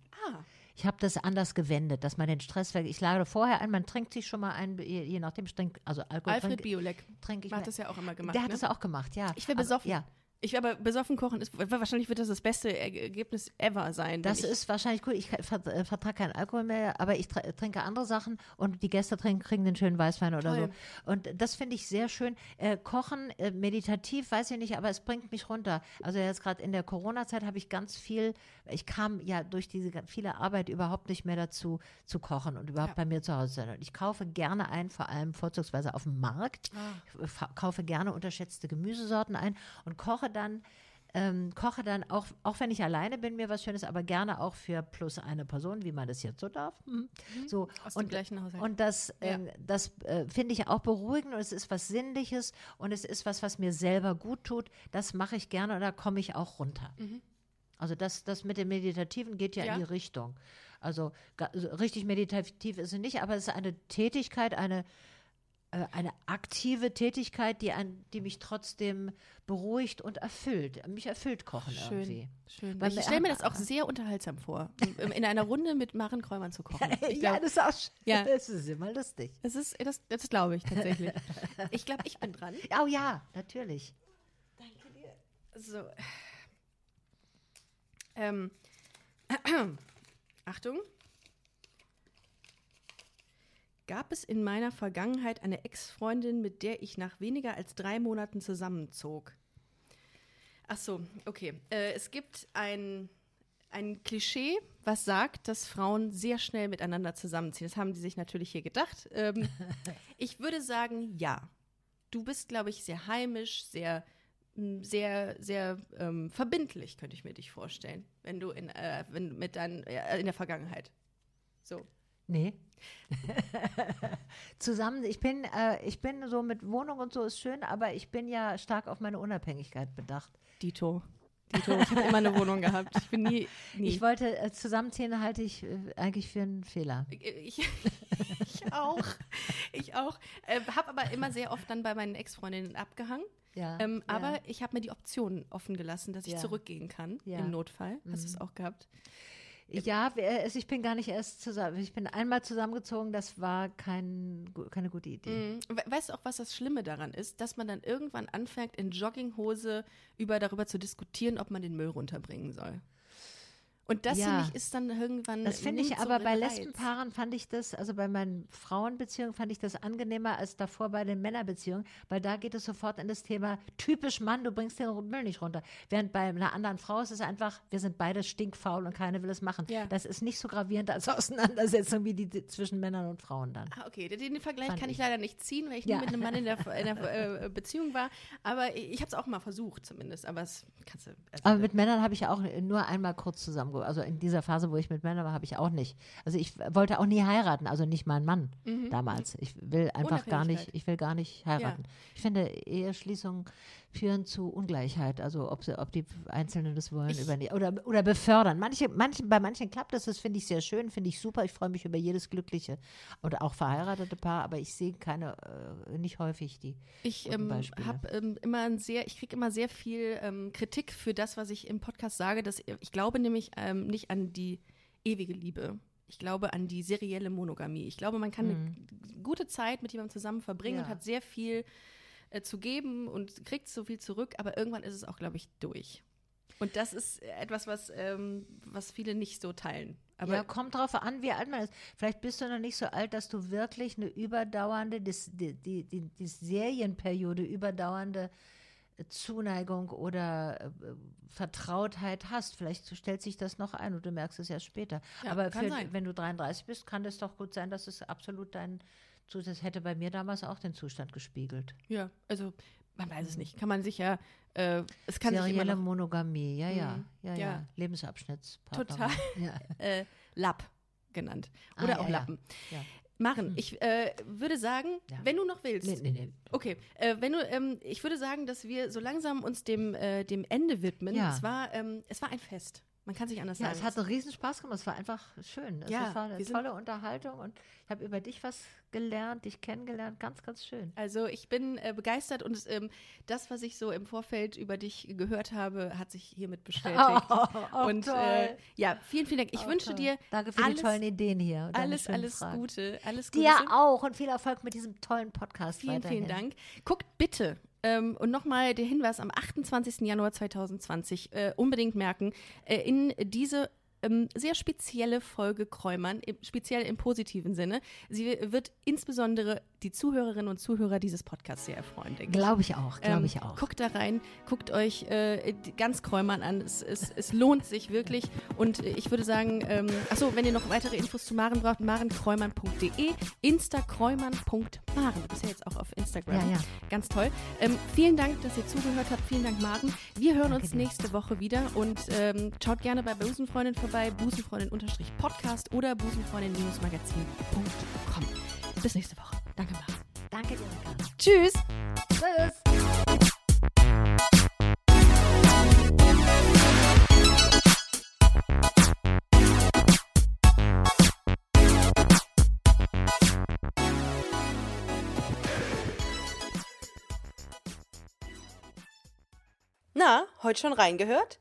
Ich habe das anders gewendet, dass man den Stress weg. Ich lade vorher ein, man trinkt sich schon mal ein, je, je nachdem, ich trink, also Alkohol Alfred trink, Biolek trink ich hat das ja auch immer gemacht. Der hat ne? das auch gemacht, ja. Ich wär Aber- besoffen. Ja. Ich aber besoffen kochen ist wahrscheinlich wird das das beste Ergebnis ever sein. Das ist wahrscheinlich gut. Ich äh, vertrage keinen Alkohol mehr, aber ich tr- trinke andere Sachen und die Gäste trinken, kriegen den schönen Weißwein oder Toll. so. Und das finde ich sehr schön. Äh, Kochen, äh, meditativ, weiß ich nicht, aber es bringt mich runter. Also jetzt gerade in der Corona-Zeit habe ich ganz viel, ich kam ja durch diese viele Arbeit überhaupt nicht mehr dazu zu kochen und überhaupt Ja. bei mir zu Hause zu sein. Und ich kaufe gerne ein, vor allem vorzugsweise auf dem Markt. Ah. Kaufe gerne unterschätzte Gemüsesorten ein und koche dann ähm, koche dann auch, auch wenn ich alleine bin, mir was Schönes, aber gerne auch für plus eine Person, wie man das jetzt so darf. Mhm. So Aus dem und, gleichen Haushalt. und das, Ja. ähm, das äh, finde ich auch beruhigend und es ist was Sinnliches und es ist was, was mir selber gut tut. Das mache ich gerne und da komme ich auch runter. Also das, das mit dem Meditativen geht ja, Ja. in die Richtung. Also richtig meditativ ist es nicht, aber es ist eine Tätigkeit, eine eine aktive Tätigkeit, die, ein, die mich trotzdem beruhigt und erfüllt. Mich erfüllt Kochen irgendwie. Schön. Weil ich stelle mir das auch sehr unterhaltsam vor, in, in einer Runde mit Maren Kräumann zu kochen. Ich ja, glaub, das ist auch sch- Ja. das ist immer lustig. das ist, das, das glaube ich tatsächlich. Ich glaube, ich bin dran. Oh ja, natürlich. So. Ähm. Achtung. Gab es in meiner Vergangenheit eine Ex-Freundin, mit der ich nach weniger als drei Monaten zusammenzog? Ach so, okay. Äh, es gibt ein, ein Klischee, was sagt, dass Frauen sehr schnell miteinander zusammenziehen. Das haben die sich natürlich hier gedacht. Ähm, ich würde sagen, ja. Du bist, glaube ich, sehr heimisch, sehr, sehr, sehr ähm, verbindlich, könnte ich mir dich vorstellen, wenn du in, äh, wenn, mit deinen, äh, in der Vergangenheit. So. Nee. Zusammen, ich bin, äh, ich bin so mit Wohnung und so ist schön, aber ich bin ja stark auf meine Unabhängigkeit bedacht. Dito. Dito, ich habe immer eine Wohnung gehabt. Ich bin nie, nie. Ich wollte äh, zusammenziehen, halte ich äh, eigentlich für einen Fehler. Ich, ich auch. Ich auch. Äh, habe aber immer sehr oft dann bei meinen Ex-Freundinnen abgehangen. Ja, Ähm, ja. aber ich habe mir die Option offen gelassen, dass ich Ja. zurückgehen kann. Mhm. im Notfall. Hast du es auch gehabt? Ja, wir- also ich bin gar nicht erst zusammen. Ich bin einmal zusammengezogen, das war kein, keine gute Idee. Mhm. We- Weißt du auch, was das Schlimme daran ist? Dass man dann irgendwann anfängt, in Jogginghose über darüber zu diskutieren, ob man den Müll runterbringen soll. Und das, Ja. finde ich, ist dann irgendwann. Das finde ich nimmt so aber bei. Lesbenpaaren fand ich das, also bei meinen Frauenbeziehungen fand ich das angenehmer als davor bei den Männerbeziehungen, weil da geht es sofort in das Thema typisch Mann, du bringst den Müll nicht runter. Während bei einer anderen Frau ist es einfach, wir sind beide stinkfaul und keiner will es machen. Ja. Das ist nicht so gravierend als Auseinandersetzung wie die, zwischen Männern und Frauen dann. Ah, okay, den, den Vergleich Fand kann ich ich. leider nicht ziehen, weil ich Ja. nie mit einem Mann in der, in der äh, Beziehung war. Aber ich, habe es auch mal versucht, zumindest. Aber es kannst du. Also, Aber mit Männern habe ich ja auch nur einmal kurz zusammen, also in dieser Phase, wo ich mit Männern war, habe ich auch nicht. Also ich wollte auch nie heiraten, also nicht mein Mann damals. Ich will einfach gar nicht, ich will gar nicht heiraten. Ich finde, Eheschließungen führen zu Ungleichheit, also ob, sie, ob die Einzelnen das wollen Ich- oder nicht. Oder, oder befördern. Manche, manchen, bei manchen klappt das, das finde ich sehr schön, finde ich super. Ich freue mich über jedes glückliche und auch verheiratete Paar, aber ich sehe keine, äh, nicht häufig die. Ich ähm, habe ähm, immer ein sehr, ich kriege immer sehr viel ähm, Kritik für das, was ich im Podcast sage. Dass, ich glaube nämlich ähm, nicht an die ewige Liebe. Ich glaube an die serielle Monogamie. Ich glaube, man kann eine gute Zeit mit jemandem zusammen verbringen Mhm. Ja. und hat sehr viel äh, zu geben und kriegt so viel zurück, aber irgendwann ist es auch, glaube ich, durch. Und das ist etwas, was, ähm, was viele nicht so teilen. Aber ja, kommt drauf an, wie alt man ist. Vielleicht bist du noch nicht so alt, dass du wirklich eine überdauernde, dis, die, die, die, die Serienperiode überdauernde äh, Zuneigung oder äh, Vertrautheit hast. Vielleicht stellt sich das noch ein und du merkst es erst später. Ja, Aber für, wenn du 33 bist, kann es doch gut sein, dass es absolut dein Zustand, das hätte bei mir damals auch den Zustand gespiegelt. ja, also man weiß es nicht. Kann man sich ja, äh, es kann sich immer Serielle noch Monogamie, ja, ja, Mhm. ja, ja. Ja. Lebensabschnittspartner. Total. Ja. äh, Lapp genannt. Ah, Oder ja, auch ja. Lappen. Ja. Maren, ich äh, würde sagen, Ja. wenn du noch willst. Nee, nee, nee. Okay, äh, wenn du, ähm, ich würde sagen, dass wir so langsam uns dem, äh, dem Ende widmen. Ja. Es war, ähm, es war ein Fest. Man kann sich anders Ja, sagen. es hat einen riesen Spaß gemacht. Es war einfach schön. Es Ja, war eine tolle Unterhaltung und ich habe über dich was gelernt, dich kennengelernt. Ganz, ganz schön. also ich bin äh, begeistert und es, ähm, das, was ich so im Vorfeld über dich gehört habe, hat sich hiermit bestätigt. Oh, und äh, ja, vielen, vielen Dank. Ich Oh, wünsche toll. dir Danke für alles, die tollen Ideen hier. alles, alles Fragen. Gute. Alles Gute. Dir auch und viel Erfolg mit diesem tollen Podcast Vielen, weiterhin. vielen Dank. Guckt bitte Ähm, und nochmal der Hinweis am 28. Januar 2020 äh, unbedingt merken, äh, in diese ähm, sehr spezielle Folge Kräumern, im, speziell im positiven Sinne. Sie wird insbesondere die Zuhörerinnen und Zuhörer dieses Podcasts sehr erfreuen, denke ich. Glaube ich auch, glaube ähm, ich auch. Guckt da rein, guckt euch äh, ganz Kräumern an. Es, es, es, lohnt sich wirklich. Und ich würde sagen, ähm, achso, wenn ihr noch weitere Infos zu Maren braucht, marenkräumern.de, instakräumern.maren. Du bist ja jetzt auch auf Instagram. Ja, ja. Ganz toll. Ähm, vielen Dank, dass ihr zugehört habt. Vielen Dank, Maren. Wir hören Danke uns nächste dir. Woche wieder und ähm, schaut gerne bei Busenfreundin vorbei, busenfreundin-podcast oder busenfreundin-magazin.com. Bis nächste Woche. Danke, Mara. Danke dir, Ricardo. Tschüss. Tschüss. Na, heute schon reingehört?